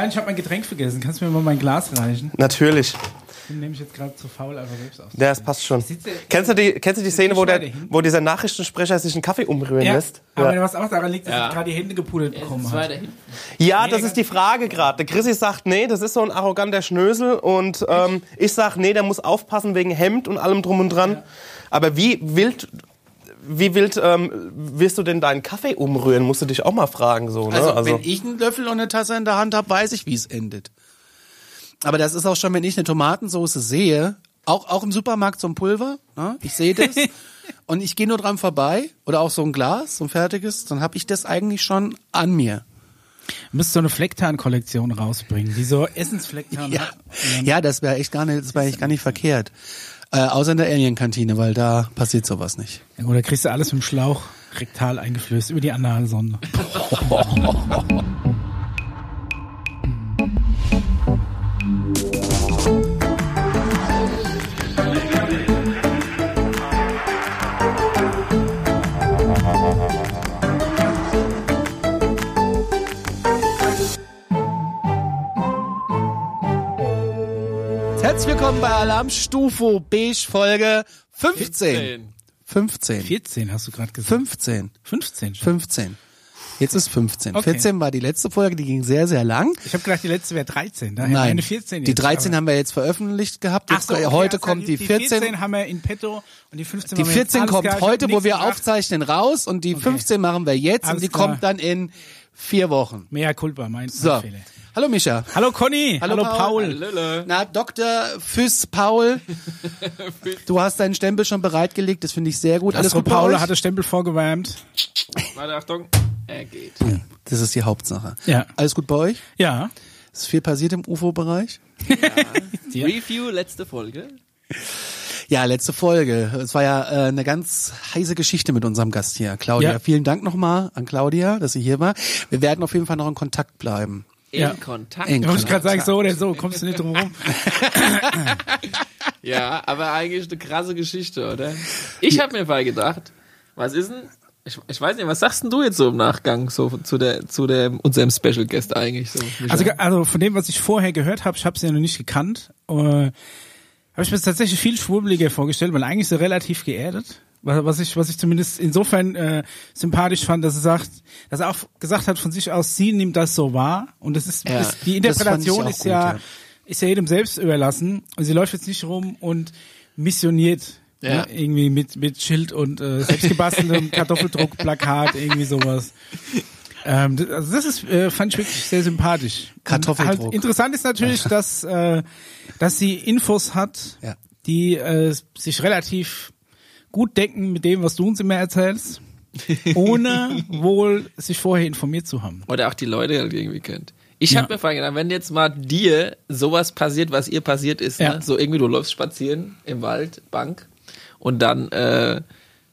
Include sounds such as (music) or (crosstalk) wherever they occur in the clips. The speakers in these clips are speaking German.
nein, ich habe mein Getränk vergessen. Kannst du mir mal mein Glas reichen? Natürlich. Den nehme ich jetzt gerade zu faul, einfach selbst aus. Ja, das passt schon. Sitze- Kennst du die, kennst du die Szene, wo, der, wo dieser Nachrichtensprecher sich einen Kaffee umrühren Ja, lässt? aber Ja. was auch daran liegt, dass Ja. ich gerade die Hände gepudelt bekommen habe. Ja, das ist die Frage gerade. Der Chrissy sagt, nee, das ist so ein arroganter Schnösel. Und ähm, ich sag, nee, der muss aufpassen wegen Hemd und allem drum und dran. Aber wie wild, wie wild ähm, wirst du denn deinen Kaffee umrühren? Musst du dich auch mal fragen. So, ne? Also, wenn ich einen Löffel und eine Tasse in der Hand habe, weiß ich, wie es endet. Aber das ist auch schon, wenn ich eine Tomatensauce sehe, auch, auch im Supermarkt so ein Pulver, ne? ich sehe das (laughs) und ich gehe nur dran vorbei oder auch so ein Glas, so ein fertiges, dann habe ich das eigentlich schon an mir. Du müsstest so eine Flecktarn-Kollektion rausbringen, die so (laughs) Essensflecktarn Ja, hat. ja das wäre echt gar nicht, das wäre echt gar nicht verkehrt. Äh, außer in der Alien-Kantine, weil da passiert sowas nicht. Ja, Oder kriegst du alles mit dem Schlauch rektal eingeflößt über die Analsonde. (laughs) Herzlich willkommen bei Alarmstufe Beige Folge 15. 15. 14 hast du gerade gesagt. 15. 15 schon. 15. Jetzt ist 15. Okay. 14 war die letzte Folge, die ging sehr, sehr lang. Ich habe gedacht, die letzte wäre 13. Daher Nein, meine 14 die jetzt, 13 aber- haben wir jetzt veröffentlicht gehabt. Ach Jetzt, so, okay, heute also kommt die, die 14. 14 haben wir in petto und die 15 Die machen wir jetzt. 14 Alles kommt klar, heute, wo wir gebracht. aufzeichnen, raus und die 15 machen wir jetzt Alles und die klar. kommt dann in vier Wochen. Mea culpa, mein, So. Fehler. Hallo Micha. Hallo Conny. Hallo, Hallo, Paul. Paul. Na, Dr. Füss Paul, (laughs) du hast deinen Stempel schon bereitgelegt, das finde ich sehr gut. Alles Astro gut bei Paul das Stempel vorgewärmt. Warte, Achtung. Er geht. Das ist die Hauptsache. Ja. Alles gut bei euch? Ja. Ist viel passiert im UFO-Bereich? (laughs) Ja. Review, letzte Folge. Ja, letzte Folge. Es war ja äh, eine ganz heiße Geschichte mit unserem Gast hier, Claudia. Ja. Vielen Dank nochmal an Claudia, dass sie hier war. Wir werden auf jeden Fall noch in Kontakt bleiben. In Ja. Kontakt. In Wollte ich gerade sagen, Kontakt. so oder so, kommst du nicht drum rum. (laughs) Ja, aber eigentlich eine krasse Geschichte, oder? Ich habe mir mal gedacht, was ist denn, ich, ich weiß nicht, was sagst denn du jetzt so im Nachgang so zu der zu der unserem Special Guest eigentlich so? Also, also von dem, was ich vorher gehört habe, ich habe sie ja noch nicht gekannt, äh, habe ich mir tatsächlich viel schwurbeliger vorgestellt, weil eigentlich so relativ geerdet. Was ich, was ich zumindest insofern äh, sympathisch fand, dass er sagt, dass er auch gesagt hat von sich aus, sie nimmt das so wahr und das ist, Ja, ist die Interpretation ist gut, ja, ja. ist ja jedem selbst überlassen und sie läuft jetzt nicht rum und missioniert Ja. ne, irgendwie mit mit Schild und äh, selbstgebasteltem (laughs) Kartoffeldruckplakat irgendwie sowas. Ähm, das, also das ist, äh, fand ich wirklich sehr sympathisch. Kartoffeldruck. Halt interessant ist natürlich, dass, äh, dass sie Infos hat, Ja. die äh, sich relativ gut decken mit dem, was du uns immer erzählst, (laughs) ohne wohl sich vorher informiert zu haben. oder auch die Leute irgendwie kennt. Ich Ja. hab mir vorhin gedacht, wenn jetzt mal dir sowas passiert, was ihr passiert ist, Ja. ne? so irgendwie du läufst spazieren im Wald, Bank und dann äh,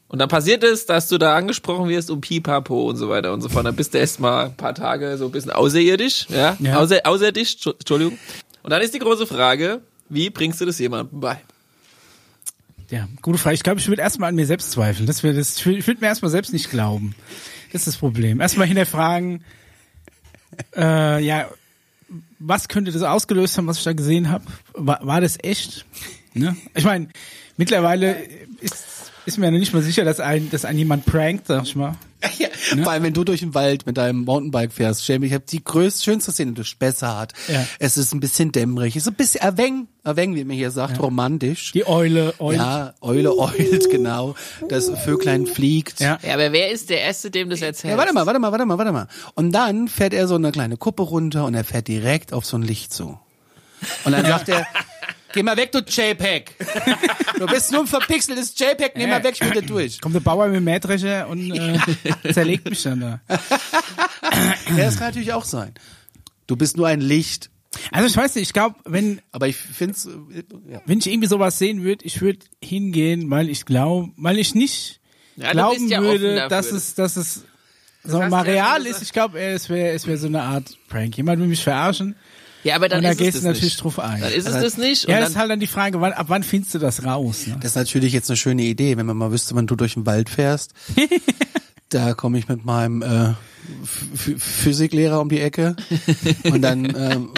und dann passiert es, dass du da angesprochen wirst um Pipapo und so weiter und so fort. Dann bist du erst mal ein paar Tage so ein bisschen außerirdisch, ja, Ja. Außer, außerdisch, Entschu- Entschuldigung. Und dann ist die große Frage, wie bringst du das jemandem bei? Ja, gute Frage. Ich glaube, ich würde erstmal an mir selbst zweifeln. Das das, ich würde mir erstmal selbst nicht glauben. Das ist das Problem. Erstmal hinterfragen, äh, ja, was könnte das ausgelöst haben, was ich da gesehen habe? War, war das echt? Ne? Ich meine, mittlerweile ist, ist mir ja noch nicht mal sicher, dass ein, dass ein jemand prankt, sag ich mal. (laughs) Ja, Vor allem, wenn du durch den Wald mit deinem Mountainbike fährst, Jamie, ich habe die größte, schönste Szene durch Spessart. Ja. Es ist ein bisschen dämmerig, es ist ein bisschen erweng, erweng, wie man hier sagt, romantisch. Die Eule, Eule. ja, Eule eult, (laughs) genau. Das Vöglein fliegt. Ja. Ja, aber wer ist der Erste, dem das erzählt? Ja, warte mal, warte mal, warte mal, warte mal. Und dann fährt er so eine kleine Kuppe runter und er fährt direkt auf so ein Licht zu. Und dann sagt er, (laughs) geh mal weg, du JPEG. Du bist nur ein verpixeltes JPEG, nimm mal weg, ich bin da durch. Kommt der Bauer mit dem Mähdrescher und äh, zerlegt mich dann da. Ja, das kann natürlich auch sein. Du bist nur ein Licht. Also ich weiß nicht, ich glaube, wenn Aber ich find's, ja. wenn ich irgendwie sowas sehen würde, ich würde hingehen, weil ich glaube, weil ich nicht Ja, glauben ja würde, dass es, dass es so mal real ist. Ich glaube, es wäre, es wäre so eine Art Prank. Jemand will mich verarschen Ja, aber dann und da ist es gehst du natürlich drauf ein. Dann ist es das nicht. Und ja, dann, das ist halt dann die Frage, wann, ab wann findest du das raus? Ne? Das ist natürlich jetzt eine schöne Idee, wenn man mal wüsste, wann du durch den Wald fährst. (laughs) Da komme ich mit meinem äh, Ph- Physiklehrer um die Ecke und dann (laughs) ähm,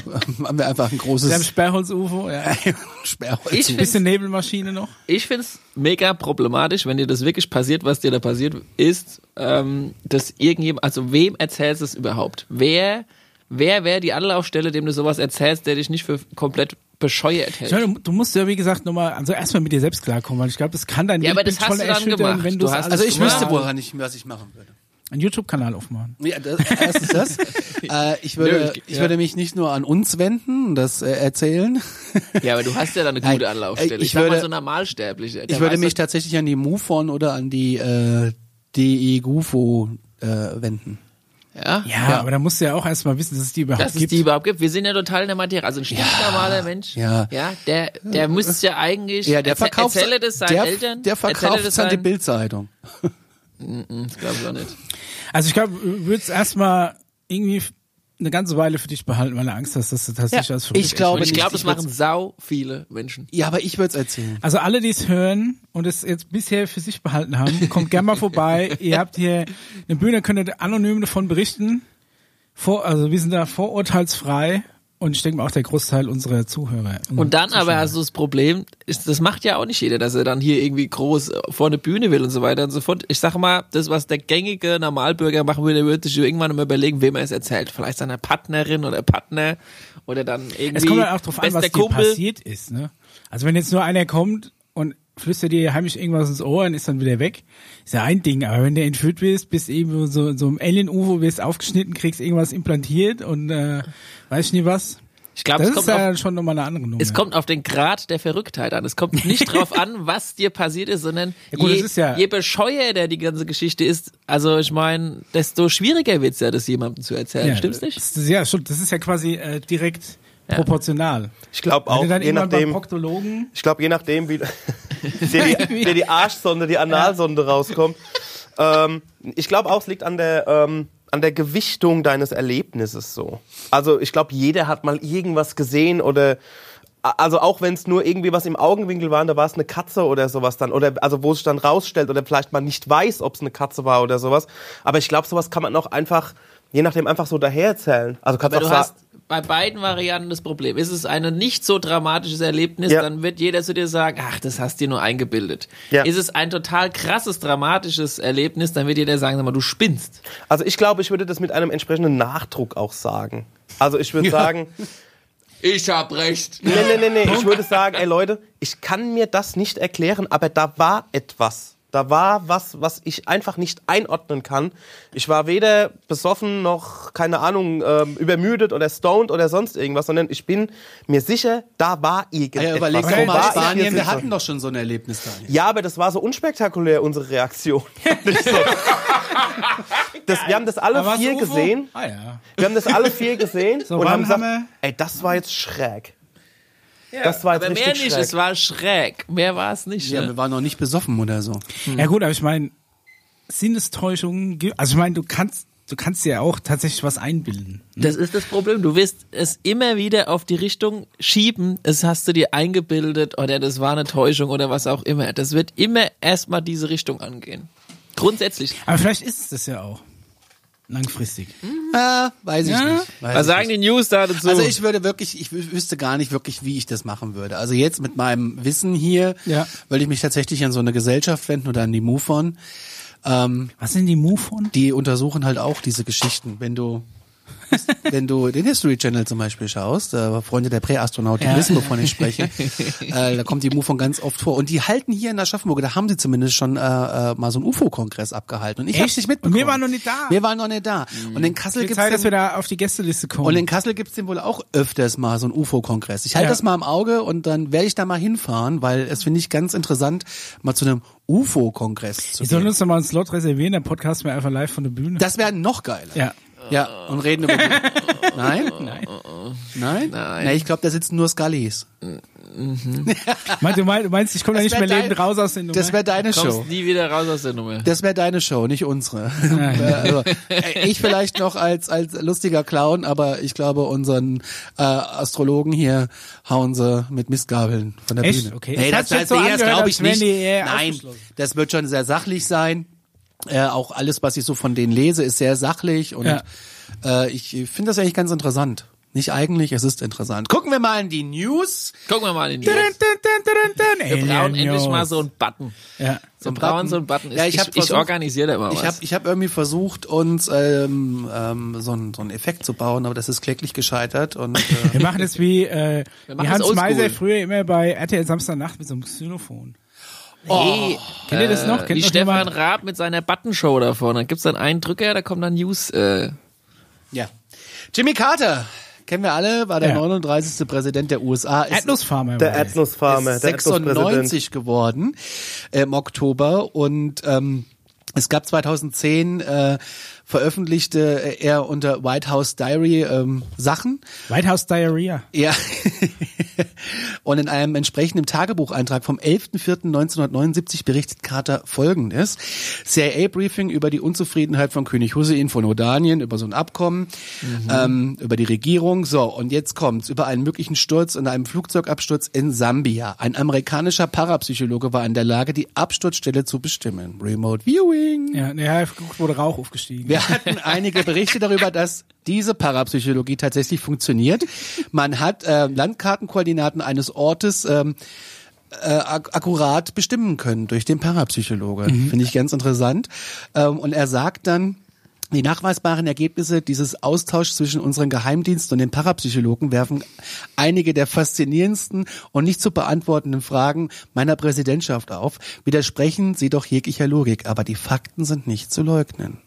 haben wir einfach ein Wir großes Sperrholz-UFO, ja. (laughs) Sperrholz. Ich bisschen Nebelmaschine noch. Ich find's mega problematisch, wenn dir das wirklich passiert, was dir da passiert ist, ähm, dass irgendjemand, also wem erzählst du es überhaupt? Wer, wer wäre die Anlaufstelle, dem du sowas erzählst, der dich nicht für komplett bescheuert hält? meine, du, musst ja, wie gesagt, nochmal, also erstmal mit dir selbst klarkommen, weil ich glaube, das kann dein Ja, aber Weltbild das hast schon du dann erschüttern, gemacht. wenn Du hast- also ich Ja. wüsste, woran ich, was ich machen würde. einen YouTube-Kanal aufmachen. Ja, das, erstens das. (laughs) äh, ich würde, Nö, ich ja. würde mich nicht nur an uns wenden und das äh, erzählen. (laughs) Ja, aber du hast ja da eine gute Anlaufstelle. ich Ich, sag mal würde- so normalsterblich. Ich würde mich tatsächlich an die MUFON oder an die äh, DE Gufo äh, wenden. Ja, Ja, aber da musst du ja auch erstmal wissen, dass es die überhaupt dass es gibt. die überhaupt gibt. Wir sind ja total in der Materie. Also ein stinknormaler Mensch, ja. ja, der, der muss ja eigentlich, Ja, der verkauft, erzähle das seinen der, Eltern, der verkauft das es an die Bildzeitung. Das glaube ich auch nicht. Also ich glaube, du würdest erstmal irgendwie eine ganze Weile für dich behalten, weil du Angst hast, dass du tatsächlich Ja, als verrückt ich glaube ich glaube, das machen sau viele Menschen. Ja, aber ich würde es erzählen. Also alle, die es hören und es jetzt bisher für sich behalten haben, kommt gerne mal vorbei. (laughs) Ihr habt hier eine Bühne, könnt ihr anonym davon berichten. Vor, also wir sind da vorurteilsfrei und ich denke mal auch der Großteil unserer Zuhörer. Und dann aber hast du das Problem, ist, das macht ja auch nicht jeder, dass er dann hier irgendwie groß äh, vor eine Bühne will und so weiter und so fort. Ich sag mal, das, was der gängige Normalbürger machen würde, würde sich irgendwann mal überlegen, wem er es erzählt. Vielleicht seiner Partnerin oder Partner oder dann irgendwie Es kommt halt auch drauf an, was dir passiert ist. Ne? Also wenn jetzt nur einer kommt und flüstert dir heimlich irgendwas ins Ohr und ist dann wieder weg, ist ja ein Ding. Aber wenn du entführt wirst, bist eben so so im Alien-UFO, wirst aufgeschnitten, kriegst irgendwas implantiert und äh, weiß ich nie was. Ich glaube, Das es ist kommt, ja auf, schon nochmal eine andere Nummer. es kommt auf den Grad der Verrücktheit an. Es kommt nicht drauf an, (laughs) was dir passiert ist, sondern Ja gut, je, ja- je bescheuerter die ganze Geschichte ist, also ich meine, desto schwieriger wird's ja, das jemandem zu erzählen. Stimmt's nicht? Das, ja, schon. Das ist ja quasi äh, direkt proportional. Ich glaube auch, je nachdem, Proktologen ich glaube, je nachdem, wie (laughs) (laughs) dir die, dir die Arschsonde, die Analsonde rauskommt. Ähm, ich glaube auch, es liegt an der, ähm, an der Gewichtung deines Erlebnisses so. Also ich glaube, jeder hat mal irgendwas gesehen oder also auch wenn es nur irgendwie was im Augenwinkel war, und da war es eine Katze oder sowas dann oder also wo es sich dann rausstellt oder vielleicht man nicht weiß, ob es eine Katze war oder sowas. Aber ich glaube, sowas kann man auch einfach je nachdem einfach so daher erzählen. Also kannst Aber auch du hast sagen, bei beiden Varianten das Problem. Ist es ein nicht so dramatisches Erlebnis, Ja. dann wird jeder zu dir sagen, ach, das hast du dir nur eingebildet. Ja. Ist es ein total krasses, dramatisches Erlebnis, dann wird jeder sagen, sag mal, du spinnst. also ich glaube, ich würde das mit einem entsprechenden Nachdruck auch sagen. Also ich würde sagen, Ich hab recht. Nee, nee, nee, nee. Ich würde sagen, ey Leute, ich kann mir das nicht erklären, aber da war etwas. Da war was, was ich einfach nicht einordnen kann. Ich war weder besoffen noch, keine Ahnung, ähm, übermüdet oder stoned oder sonst irgendwas, sondern ich bin mir sicher, da war irgendetwas. Ja, überleg doch mal, Spanien, wir hatten doch schon so ein Erlebnis da. Ja, aber das war so unspektakulär, unsere Reaktion. (laughs) So. das, wir haben das alle Aber vier gesehen. Ah ja. Wir haben das alle vier gesehen und wann haben gesagt, haben ey, das war jetzt schräg. Das war jetzt Aber mehr richtig nicht, schräg. es war schräg. Mehr war es nicht. Ja, ne? wir waren noch nicht besoffen oder so. Ja gut, aber ich meine, Sinnestäuschungen, gibt- also ich meine, du kannst, du kannst dir ja auch tatsächlich was einbilden. Das ist das Problem. Du wirst es immer wieder auf die Richtung schieben. Es hast du dir eingebildet oder das war eine Täuschung oder was auch immer. Das wird immer erstmal diese Richtung angehen. Grundsätzlich. Aber vielleicht ist es das ja auch. Langfristig. Ah, weiß ich Ja? nicht. Weiß Was ich sagen nicht. die News da dazu? Also ich würde wirklich, ich wü- wüsste gar nicht wirklich, wie ich das machen würde. Also jetzt mit meinem Wissen hier Ja. würde ich mich tatsächlich an so eine Gesellschaft wenden oder an die MUFON. Ähm, Was sind die MUFON? die untersuchen halt auch diese Geschichten. Wenn du (laughs) wenn du den History Channel zum Beispiel schaust, äh, Freunde der Präastronauten Ja. wissen, wovon ich spreche, (laughs) äh, da kommt die MUFON ganz oft vor. Und die halten hier in Aschaffenburg, da haben sie zumindest schon äh, äh, mal so einen UFO-Kongress abgehalten. Und ich hab's Echt? nicht mitbekommen. Und wir waren noch nicht da. Wir waren noch nicht da. Und in Kassel Zeit, den- dass wir da auf die Gästeliste kommen. und in Kassel gibt's den wohl auch öfters mal so einen UFO-Kongress. Ich halte Ja. das mal im Auge und dann werde ich da mal hinfahren, weil es finde ich ganz interessant, mal zu einem UFO-Kongress zu wir sollen gehen. uns doch mal einen Slot reservieren, der Podcast mir einfach live von der Bühne. Das wäre noch geiler. ja. Ja, und reden über die. (laughs) Nein? Nein. Nein? Nein. Ich glaube, da sitzen nur Scullys. Mein, du, meinst, du meinst, ich komme da nicht mehr dein- lebend raus aus den Das wäre deine kommst Show. nie wieder raus aus der Nummer. Das wäre deine Show, nicht unsere. (laughs) also, äh, ich vielleicht noch als als lustiger Clown, aber ich glaube, unseren äh, Astrologen hier hauen sie mit Mistgabeln von der Echt? Bühne. Okay. Nee, Es das, das, so das glaube ich nicht. eher Nein, das wird schon sehr sachlich sein. Äh, auch alles, was ich so von denen lese, ist sehr sachlich und Ja. äh, ich finde das eigentlich ganz interessant. Nicht eigentlich, es ist interessant. Gucken wir mal in die News. Gucken wir mal in die News. dun, dun, dun, dun. Wir brauchen endlich mal so einen Button. Ja. So Ein brauchen Button. so einen Button. Ja, ich ich, hab ich, versucht- organisiere da immer Ich was. habe ich hab irgendwie versucht, uns ähm, ähm, so, einen, so einen Effekt zu bauen, aber das ist kläglich gescheitert. Und (laughs) Wir äh, machen das wie, äh, Wir wie machen Hans. Meiser früher immer bei RTL Samstagnacht mit so einem Xylophon. Hey, Kennt ihr das noch? äh, Kennt wie noch Stefan jemand? Raab mit seiner Buttonshow da vorne. Da gibt's dann einen Drücker, da kommt dann News. Äh, ja. Jimmy Carter, kennen wir alle, war der Ja. 39. Präsident der USA. Ist- Atlas Farmer. Der war das. Atlas Farmer, ist der Atlas Präsident. 96 geworden äh, im Oktober und ähm, es gab 2010 äh, veröffentlichte er unter White House Diary ähm, Sachen. White House Diarrhea. Ja. (laughs) Und in einem entsprechenden Tagebucheintrag vom 11.04.1979 berichtet Carter folgendes. CIA-Briefing über die Unzufriedenheit von König Hussein von Jordanien, über so ein Abkommen, ähm, über die Regierung. So, und jetzt kommt's. Über einen möglichen Sturz und einem Flugzeugabsturz in Sambia. Ein amerikanischer Parapsychologe war in der Lage, die Absturzstelle zu bestimmen. Remote Viewing. Ja, ja, wurde Rauch aufgestiegen. Wir hatten einige Berichte darüber, dass diese Parapsychologie tatsächlich funktioniert. Man hat äh, Landkartenkoordinaten eines Ortes ähm, äh, ak akkurat bestimmen können durch den Parapsychologe. Finde ich ganz interessant. Ähm, und er sagt dann, die nachweisbaren Ergebnisse dieses Austauschs zwischen unseren Geheimdiensten und den Parapsychologen werfen einige der faszinierendsten und nicht zu beantwortenden Fragen meiner Präsidentschaft auf, widersprechen sie doch jeglicher Logik, aber die Fakten sind nicht zu leugnen.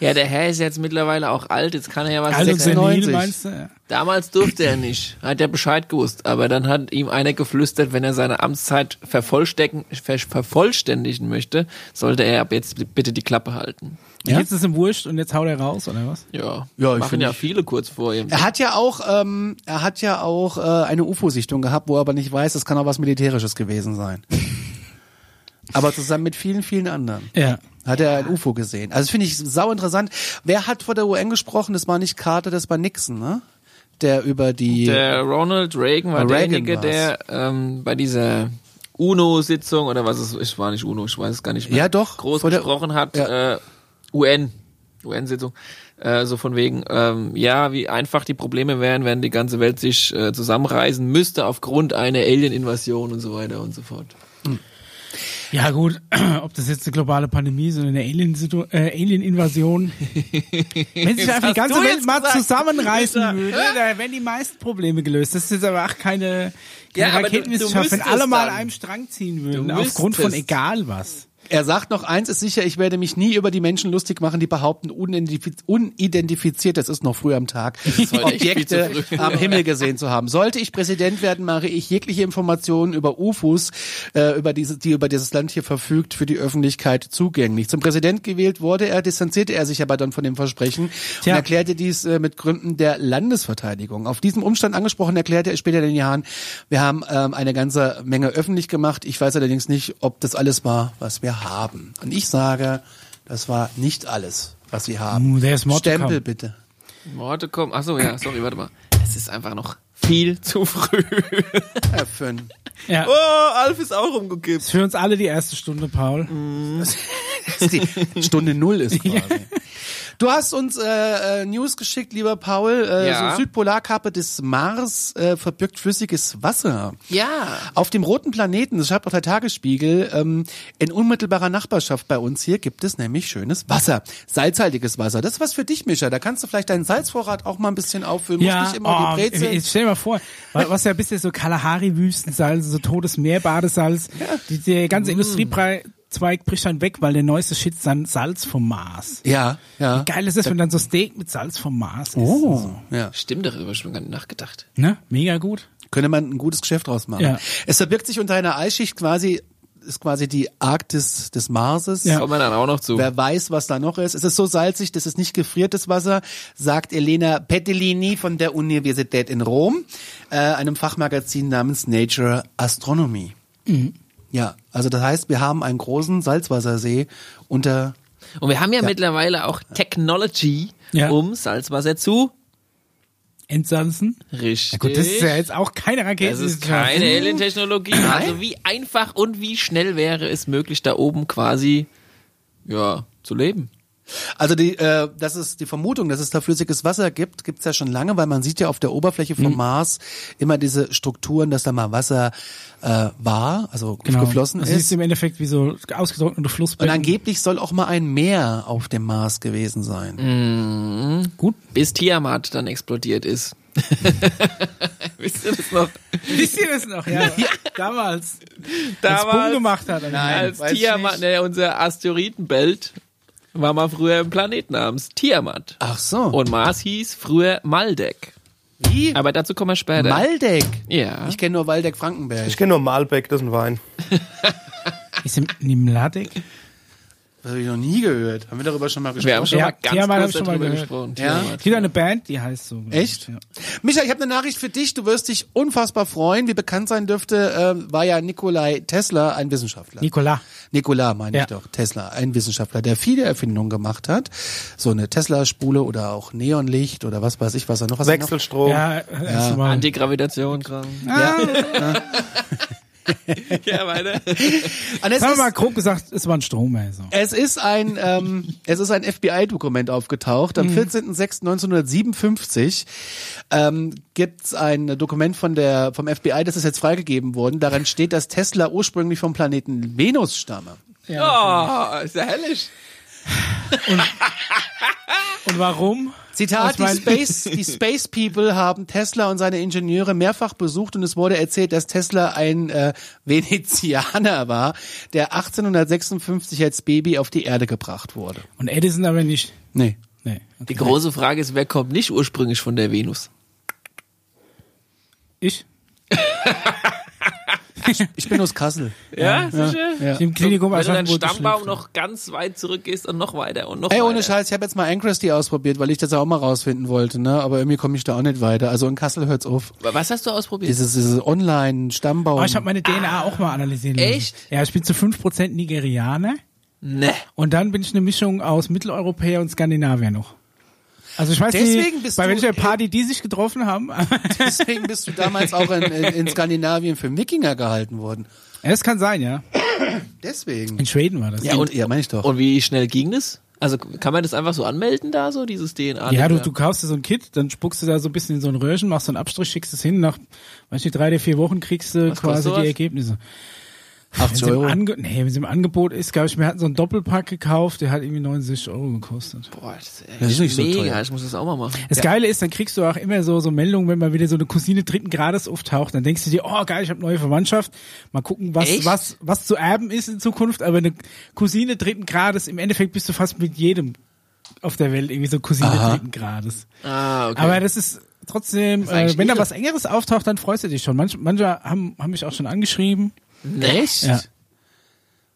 Ja, der Herr ist jetzt mittlerweile auch alt, jetzt kann er ja was Also sagen. senil 96. meinst du? Damals durfte er nicht, hat er Bescheid gewusst, aber dann hat ihm einer geflüstert, wenn er seine Amtszeit vervollstecken, ver vervollständigen möchte, sollte er ab jetzt bitte die Klappe halten. Und Jetzt ist ihm wurscht und jetzt haut er raus, oder was? Ja, Ja, ich machen find ja ich- viele kurz vor ihm. Er hat ja auch, ähm, er hat ja auch äh, eine UFO-Sichtung gehabt, wo er aber nicht weiß, es kann auch was Militärisches gewesen sein. (laughs) aber zusammen mit vielen, vielen anderen. Ja. Hat er ein UFO gesehen. Also finde ich sau interessant. Wer hat vor der UN gesprochen? Das war nicht Carter, das war Nixon, ne? Der über die. Der Ronald Reagan war Reagan derjenige, der ähm, bei dieser UNO-Sitzung oder was es ist, war nicht UNO, ich weiß es gar nicht mehr. Ja, doch, Groß vor der- gesprochen hat, Ja. äh, UN, UN-Sitzung, äh, so von wegen, ähm, ja, wie einfach die Probleme wären, wenn die ganze Welt sich äh, zusammenreißen müsste aufgrund einer Alien-Invasion und so weiter und so fort. Ja gut, (clears throat) ob das jetzt eine globale Pandemie ist oder eine äh, Alien-Invasion. (laughs) Wenn sich einfach die ganze Welt mal gesagt. zusammenreißen Alter. würde, da wären die meisten Probleme gelöst. Das ist jetzt aber auch keine, Ja, keine du- Raketenwissenschaft, wenn alle mal an einem Strang ziehen würden, aufgrund von egal was. Er sagt noch eins ist sicher, ich werde mich nie über die Menschen lustig machen, die behaupten, unidentifiz unidentifiziert, das ist noch früh am Tag, Objekte am Himmel gesehen zu haben. Sollte ich Präsident werden, mache ich jegliche Informationen über UFOs, äh, über diese, die über dieses Land hier verfügt, für die Öffentlichkeit zugänglich. Zum Präsident gewählt wurde er, distanzierte er sich aber dann von dem Versprechen Tja. und erklärte dies äh, mit Gründen der Landesverteidigung. Auf diesem Umstand angesprochen erklärte er später in den Jahren, wir haben ähm, eine ganze Menge öffentlich gemacht. Ich weiß allerdings nicht, ob das alles war, was wir haben. Und ich sage, das war nicht alles, was sie haben. Mm, there's more to Stempel bitte. Worte kommen, ach so, ja, sorry, warte mal. Es ist einfach noch viel zu früh. Herr Fünn. Ja. Oh, Alf ist auch umgekippt. Ist für uns alle die erste Stunde, Paul. die Stunde Null ist (laughs) quasi. Du hast uns äh, äh, News geschickt, lieber Paul. Äh, Ja. So Südpolarkappe des Mars äh, verbirgt flüssiges Wasser. Ja. Auf dem roten Planeten, das schreibt auch der Tagesspiegel, ähm, in unmittelbarer Nachbarschaft bei uns hier gibt es nämlich schönes Wasser. Salzhaltiges Wasser. Das ist was für dich, Mischa. Da kannst du vielleicht deinen Salzvorrat auch mal ein bisschen auffüllen. Ja, nicht immer oh, die Brezel. jetzt stell dir mal vor, wa- was ja bisher so Kalahari-Wüstensalz, so totes Meerbadesalz, (laughs) die, der ganze Industriezweig bricht dann weg, weil der neueste Shit ist dann Salz vom Mars. Ja, ja. Geil ist das, wenn dann so Steak mit Salz vom Mars ist. Oh, ja. Stimmt, darüber schon gar nicht nachgedacht. Ne? Mega gut. Könnte man ein gutes Geschäft draus machen. Ja. Es verbirgt sich unter einer Eisschicht quasi, ist quasi die Arktis des Marses. Ja. Kommen wir dann auch noch zu. Wer weiß, was da noch ist. Es ist so salzig, das ist nicht gefriertes Wasser, sagt Elena Pettellini von der Universität in Rom, äh, einem Fachmagazin namens Nature Astronomy. Mhm. Ja, also das heißt, wir haben einen großen Salzwassersee unter Und wir haben ja, mittlerweile auch Technology, Ja. um Salzwasser zu Entsanzen. Richtig. Ja gut, das ist ja jetzt auch keine Rakete. Das ist keine. Alien-Technologie. Also wie einfach und wie schnell wäre es möglich, da oben quasi ja zu leben? Also die, äh, das ist die Vermutung, dass es da flüssiges Wasser gibt, gibt's ja schon lange, weil man sieht ja auf der Oberfläche Mhm. vom Mars immer diese Strukturen, dass da mal Wasser äh, war, also Genau. geflossen das ist. ist im Endeffekt wie so ausgetrocknete Und Flussbecken. angeblich soll auch mal ein Meer auf dem Mars gewesen sein. Mhm. Gut. Bis Tiamat dann explodiert ist. (laughs) Wisst ihr das noch? Wisst ihr das noch? Ja. Damals. Als Boom Damals, gemacht hat. als weiß ich Tiamat, ne, unser Asteroidenbelt, war mal früher ein Planet namens Tiamat. Ach so. Und Mars hieß früher Maldek. wie? Aber dazu kommen wir später. Maldeck. ja. Ich kenne nur Waldeck-Frankenberg. Ich kenne nur Malbec, das ist ein Wein. Ist im Nimladek? Das habe ich noch nie gehört. Haben wir darüber schon mal gesprochen? wir haben schon Ja, mal ganz hab kurz schon mal darüber gehört. gesprochen. Ja. Es gibt eine Band, die heißt so. Echt? Ja. Micha, ich habe eine Nachricht für dich. Du wirst dich unfassbar freuen. Wie bekannt sein dürfte, äh, war ja Nikolai Tesla ein Wissenschaftler. Nikola. Nikola meine Ja. ich doch, Tesla, ein Wissenschaftler, der viele Erfindungen gemacht hat. So eine Tesla-Spule oder auch Neonlicht oder was weiß ich, was er noch was er noch- Wechselstrom. Ja, ja. Mal. Antigravitation, Kram. Ja. (laughs) (laughs) (laughs) ja, weiter. Und es, wir ist, mal grob gesagt, es war ein Stromer. So. es ist ein, ähm, es ist ein FBI-Dokument aufgetaucht. Mhm. Am 14.06.1957 ähm, gibt's ein Dokument von der vom FBI, das ist jetzt freigegeben worden. Daran steht, dass Tesla ursprünglich vom Planeten Venus stamme. Oh, ist ja hellisch. Und warum? Zitat, die, Space, die Space People haben Tesla und seine Ingenieure mehrfach besucht und es wurde erzählt, dass Tesla ein äh, Venezianer war, der 1856 als Baby auf die Erde gebracht wurde. Und Edison aber nicht. Nee. Nee. Die große Frage ist, wer kommt nicht ursprünglich von der Venus? Ich? (laughs) Ich bin aus Kassel. Ja, sicher? Ja. Im Klinikum Wenn du deinen Aschaffenburg Stammbaum noch ganz weit zurückgehst und noch weiter und noch Ey, weiter. ohne Scheiß, ich habe jetzt mal Ancrusty ausprobiert, weil ich das auch mal rausfinden wollte, ne? Aber irgendwie komme ich da auch nicht weiter. Also in Kassel hört's auf. Was hast du ausprobiert? Dieses, dieses Online-Stammbaum. Oh, ich habe meine DNA auch mal analysieren lassen. Echt? Ja, ich bin zu 5% Nigerianer ne. und dann bin ich eine Mischung aus Mitteleuropäer und Skandinavier noch. Also ich weiß Deswegen nicht, bist bei welcher Party die sich getroffen haben. (laughs) Deswegen bist du damals auch in, in, in Skandinavien für Wikinger gehalten worden. ja, das kann sein, ja. Deswegen. In Schweden war das. Ja, und, ja, meine ich doch. Und wie schnell ging das? Also kann man das einfach so anmelden da, so dieses DNA? Ja, du, du kaufst dir so ein Kit, dann spuckst du da so ein bisschen in so ein Röhrchen, machst so einen Abstrich, schickst es hin, nach, weiß nicht, drei oder vier Wochen kriegst du Was quasi die? Ergebnisse. 80 Wenn sie, im Euro. Ange nee, wenn sie im Angebot ist, glaube ich, wir hatten so einen Doppelpack gekauft, der hat irgendwie 69 Euro gekostet. Boah, das ist, echt Das ist nicht so mega. teuer. Ich muss das auch mal machen. Das Geile ist, dann kriegst du auch immer so, so Meldungen, wenn mal wieder so eine Cousine dritten Grades auftaucht, dann denkst du dir, oh geil, ich habe neue Verwandtschaft, mal gucken, was, Echt? was, was zu erben ist in Zukunft, aber eine Cousine dritten Grades, im Endeffekt bist du fast mit jedem auf der Welt irgendwie so Cousine Aha. dritten Grades. Ah, okay. Aber das ist trotzdem, ist eigentlich äh, wenn da was Engeres auftaucht, dann freust du dich schon. Manche, manche haben, haben mich auch schon angeschrieben. Echt?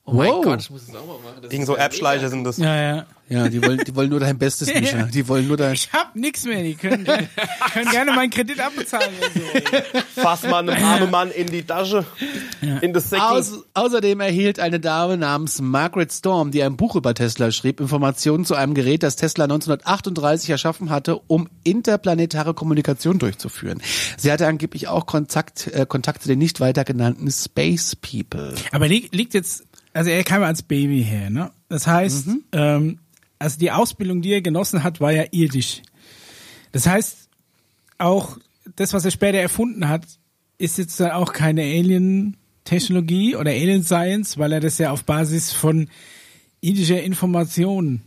Ja. Oh mein Wow. Gott, ich muss das auch mal machen. Das ist so ja Erbschleicher sind das. Ja, ja. Ja, die wollen, die wollen nur dein Bestes, (laughs) Micha. Die wollen nur dein. Ich hab nix mehr. Die können, können gerne meinen Kredit abbezahlen. so. (laughs) Fass mal einem armen Mann in die Tasche, in das Säckchen. Aus, außerdem erhielt eine Dame namens Margaret Storm, die ein Buch über Tesla schrieb, Informationen zu einem Gerät, das Tesla 1938 erschaffen hatte, um interplanetare Kommunikation durchzuführen. Sie hatte angeblich auch Kontakt, äh, Kontakt zu den nicht weiter genannten Space People. Aber li liegt jetzt, also er kam ja als Baby her, ne? Das heißt, ähm, also die Ausbildung, die er genossen hat, war ja irdisch. Das heißt, auch das, was er später erfunden hat, ist jetzt dann auch keine Alien-Technologie oder Alien-Science, weil er das ja auf Basis von irdischer Information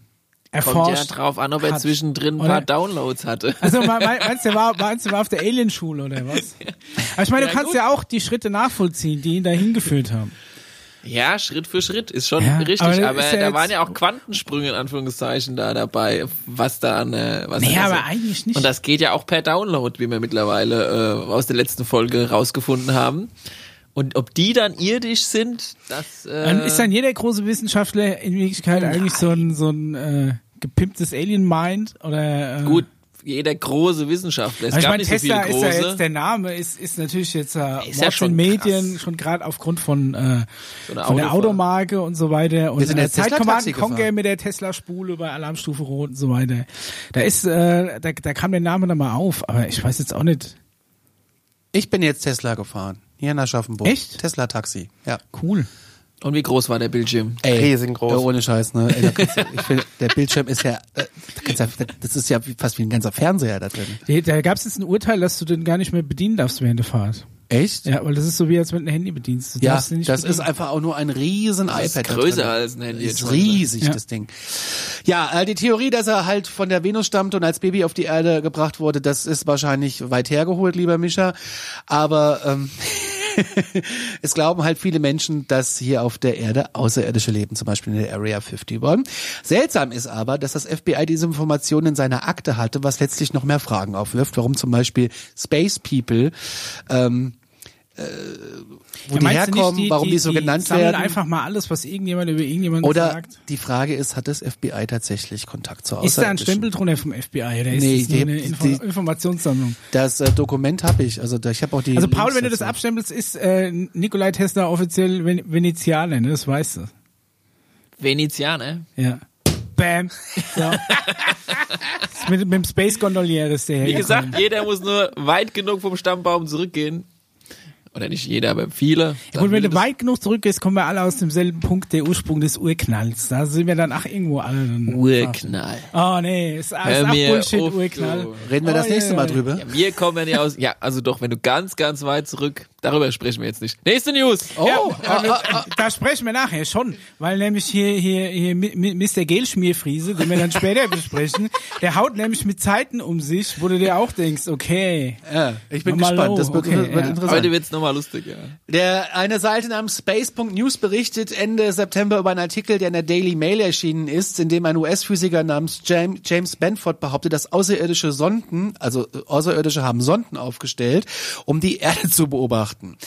erforscht Kommt ja drauf an, ob er hat. zwischendrin ein Oder? paar Downloads hatte. Also me- me- (laughs) meinst du, war, meinst du, war auf der Alienschule oder was? Aber ich meine, du Ja, kannst gut. ja auch die Schritte nachvollziehen, die ihn dahin geführt haben. Ja, Schritt für Schritt ist schon Ja, richtig, aber aber, ja da waren ja auch Quantensprünge in Anführungszeichen da dabei, was da an äh, was da aber so- eigentlich nicht. Und das geht ja auch per Download, wie wir mittlerweile äh, aus der letzten Folge rausgefunden haben. Und ob die dann irdisch sind, das äh, Dann ist dann jeder große Wissenschaftler in Wirklichkeit eigentlich so ein, so ein äh, gepimptes Alien-Mind oder äh, gut. Jeder große Wissenschaftler. Es ich gab meine, nicht so Tesla viele ist ja jetzt, der Name ist, ist natürlich jetzt äh, Ist ja schon in Medien, krass. schon gerade aufgrund von, äh, So von der. Automarke und so weiter. Und sind äh, jetzt Tesla Zeit Command Taxi Conquer gefahren. mit der Tesla-Spule bei Alarmstufe Rot und so weiter. Da ist, äh, da, da kam der Name dann mal auf, aber ich weiß jetzt auch nicht. Ich bin jetzt Tesla gefahren. Hier nach Aschaffenburg. Echt? Tesla-Taxi. Ja. Cool. Und wie groß war der Bildschirm? Ey, Riesengroß. Ja, ohne Scheiß, ne? Ey, du, ich finde, der Bildschirm ist ja, äh, das ist ja fast wie ein ganzer Fernseher da drin. Da, da gab es jetzt ein Urteil, dass du den gar nicht mehr bedienen darfst während der Fahrt. Echt? Ja, weil das ist so wie als wenn du ein Handy bedienst. Du Ja, darfst den nicht das ist bedienen. einfach auch nur ein riesen Das ist iPad. da größer drin. als ein Handy Ist jetzt riesig, Ja. das Ding. Ja, äh, die Theorie, dass er halt von der Venus stammt und als Baby auf die Erde gebracht wurde, das ist wahrscheinlich weit hergeholt, lieber Mischa. Aber ähm, (laughs) (laughs) es glauben halt viele Menschen, dass hier auf der Erde Außerirdische leben, zum Beispiel in der Area 51. Seltsam ist aber, dass das FBI diese Informationen in seiner Akte hatte, was letztlich noch mehr Fragen aufwirft, warum zum Beispiel Space People ähm, äh, wo Ja, die herkommen, warum die, so genannt sammeln werden. einfach mal alles, was irgendjemand über irgendjemanden Oder sagt. die Frage ist, hat das FBI tatsächlich Kontakt zur Ist da ein? Stempel drunter vom FBI oder ist Nee, das nur die- eine Info die- Informationssammlung? Das äh, Dokument habe ich, also da, ich habe auch die. Also Paul, Links wenn du das abstempelst, ist äh, Nikolai Tesla offiziell Ven Venezianer, ne? Das weißt du. Venezianer. Ja. Bam. So. (laughs) Mit, mit dem Space Gondolier ist der Wie gesagt, jeder muss nur weit genug vom Stammbaum zurückgehen. Oder nicht jeder, aber viele. Ja, gut, wenn du weit genug zurückgehst, kommen wir alle aus demselben Punkt, der Ursprung des Urknalls. Da sind wir dann ach irgendwo alle. Urknall. Oh nee, ist alles ach mir Bullshit, auf, Urknall. du. Reden wir das Oh, nächste ja, Mal drüber. Ja, wir kommen ja aus. Ja, also doch, wenn du ganz, ganz weit zurück. Darüber sprechen wir jetzt nicht. Nächste News. Oh, Ja, äh, äh, da sprechen wir nachher schon, weil nämlich hier hier hier Mr. Gelschmierfriese, den wir dann später (laughs) besprechen, der haut nämlich mit Zeiten um sich, wo du dir auch denkst, okay, Ja, ich bin gespannt. low. Das wird, Okay, wird ja. interessant. Heute wird's nochmal lustig, ja. Der, eine Seite namens Space.news berichtet Ende September über einen Artikel, der in der Daily Mail erschienen ist, in dem ein US-Physiker namens James, Benford behauptet, dass außerirdische Sonden, also äh, Außerirdische haben Sonden aufgestellt, um die Erde zu beobachten.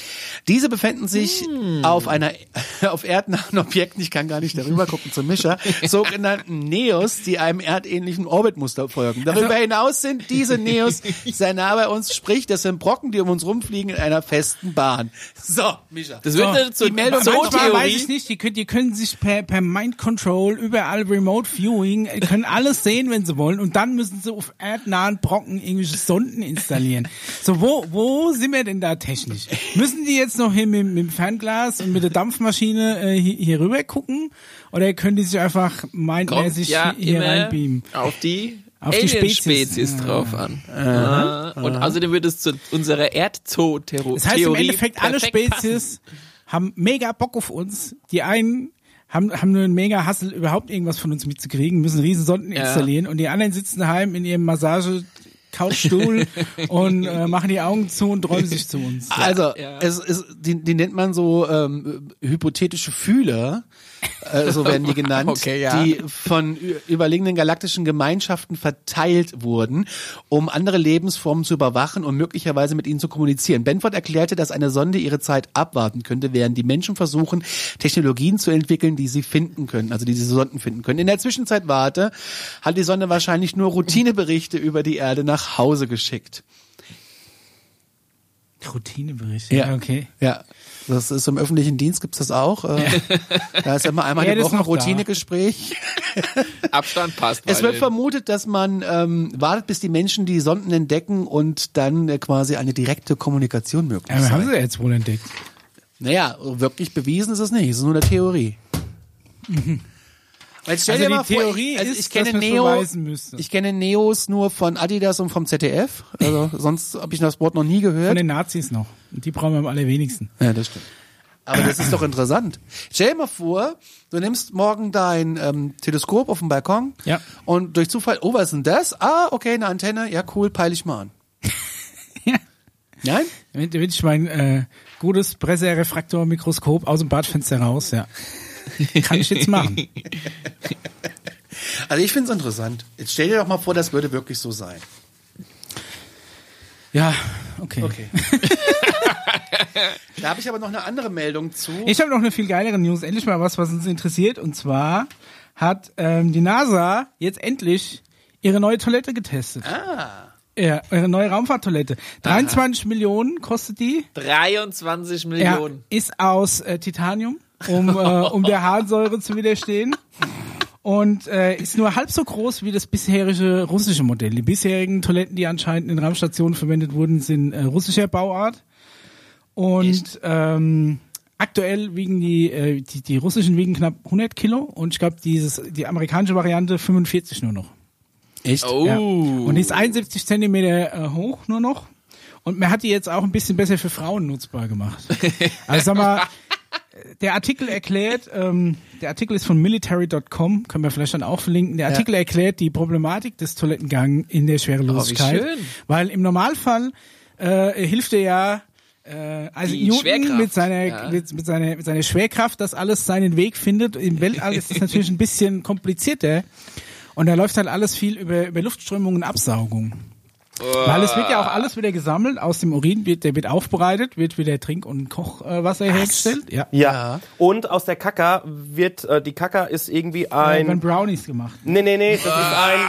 Diese befinden sich auf einer, (laughs) auf erdnahen Objekten, ich kann gar nicht darüber gucken zum Mischer, sogenannten Neos, die einem erdähnlichen Orbitmuster folgen. Darüber hinaus sind diese Neos sehr nah bei uns, sprich, das sind Brocken, die um uns rumfliegen in einer festen Bahn. So, Mischa. Das wird eine die Meldung- so Manchmal weiß ich Theorie. nicht, die können, die können sich per, per Mind Control überall Remote Viewing, können alles sehen, wenn sie wollen und dann müssen sie auf erdnahen Brocken irgendwelche Sonden installieren. So, wo, wo sind wir denn da technisch? Müssen die jetzt noch hier mit, mit dem Fernglas und mit der Dampfmaschine äh, hier, hier rüber gucken oder können die sich einfach Kommt mindmäßig ja hier immer reinbeamen? auf die Auf die Alien-Spezies Spezies. drauf an. Ah. Und außerdem wird es zu unserer Erdzoo-Theorie Das heißt im Endeffekt, alle Spezies haben mega Bock auf uns. Die einen haben, haben nur einen mega Hassel, überhaupt irgendwas von uns mitzukriegen, müssen riesen Sonden Ja. installieren und die anderen sitzen daheim in ihrem Massage Couchstuhl (laughs) und äh, machen die Augen zu und träumen sich zu uns. Also, Ja. es ist, die, die nennt man so ähm, hypothetische Fühler, äh, so werden die genannt, (laughs) Okay, ja. die von überlegenen galaktischen Gemeinschaften verteilt wurden, um andere Lebensformen zu überwachen und möglicherweise mit ihnen zu kommunizieren. Benford erklärte, dass eine Sonde ihre Zeit abwarten könnte, während die Menschen versuchen, Technologien zu entwickeln, die sie finden können, also die diese Sonden finden können. In der Zwischenzeit warte, hat die Sonde wahrscheinlich nur Routineberichte über die Erde nach Hause geschickt. Routinebericht. Ja. Okay. Ja, das ist im öffentlichen Dienst gibt's das auch. Äh, (laughs) da ist immer einmal Ja, die ist Woche ein. Routinegespräch. (laughs) Abstand passt. Es wird vermutet, dass man ähm, wartet, bis die Menschen die Sonden entdecken und dann äh, quasi eine direkte Kommunikation möglich Aber haben ist. sie jetzt wohl entdeckt. Naja, wirklich bewiesen ist es nicht. Es ist nur eine Theorie. (laughs) Weil stell Also dir mal vor, Theorie ich, also ich kenne Neo, ich kenne Neos nur von Adidas und vom ZDF. Also (laughs) sonst habe ich das Wort noch nie Von gehört. den Nazis noch. Und die brauchen wir am allerwenigsten. Ja, das stimmt. Aber das ist doch interessant. Stell dir mal vor, du nimmst morgen dein ähm, Teleskop auf dem Balkon Ja. und durch Zufall, oh, was ist denn das? Ah, okay, eine Antenne, ja cool, peile ich mal an. (laughs) Ja. Nein? Wenn, wenn ich mein äh, gutes Presserefraktormikroskop aus dem Badfenster raus, ja. Kann ich jetzt machen. (laughs) Also ich finde es interessant. Jetzt stell dir doch mal vor, das würde wirklich so sein. Ja, okay. Okay. (laughs) da habe ich aber noch eine andere Meldung zu. Ich habe noch eine viel geilere News. Endlich mal was, was uns interessiert. Und zwar hat ähm, die NASA jetzt endlich ihre neue Toilette getestet. Ah. Ja, ihre neue Raumfahrttoilette. 23 Millionen kostet die. 23 Ja, Millionen. ist aus äh, Titanium, um, äh, um der Harnsäure zu widerstehen. Und äh, ist nur halb so groß wie das bisherige russische Modell. Die bisherigen Toiletten, die anscheinend in Raumstationen verwendet wurden, sind äh, russischer Bauart. Und ähm, aktuell wiegen die, äh, die, die russischen wiegen knapp 100 Kilo und ich glaube, dieses die amerikanische Variante 45 nur noch. Echt? Oh. Ja. Und die ist 71 Zentimeter äh, hoch nur noch. Und man hat die jetzt auch ein bisschen besser für Frauen nutzbar gemacht. (laughs) Also sag mal, der Artikel erklärt, ähm, der Artikel ist von military.com, können wir vielleicht dann auch verlinken. Der Artikel erklärt die Problematik des Toilettengangs in der Schwerelosigkeit. Oh, schön. Weil im Normalfall äh, hilft er ja äh, also Die Newton mit seiner, ja. mit, mit, seiner, mit seiner Schwerkraft, dass alles seinen Weg findet. Im Weltall ist es natürlich ein bisschen komplizierter. Und da läuft halt alles viel über, über Luftströmung und Absaugung. Weil es wird ja auch alles wieder gesammelt, aus dem Urin wird, der wird aufbereitet, wird wieder Trink- und Kochwasser hergestellt. Ja. Ja. Ja. Und aus der Kaka wird, äh, die Kaka ist irgendwie Ein, ein. werden Brownies gemacht. Nee, nee, nee, das ist ein,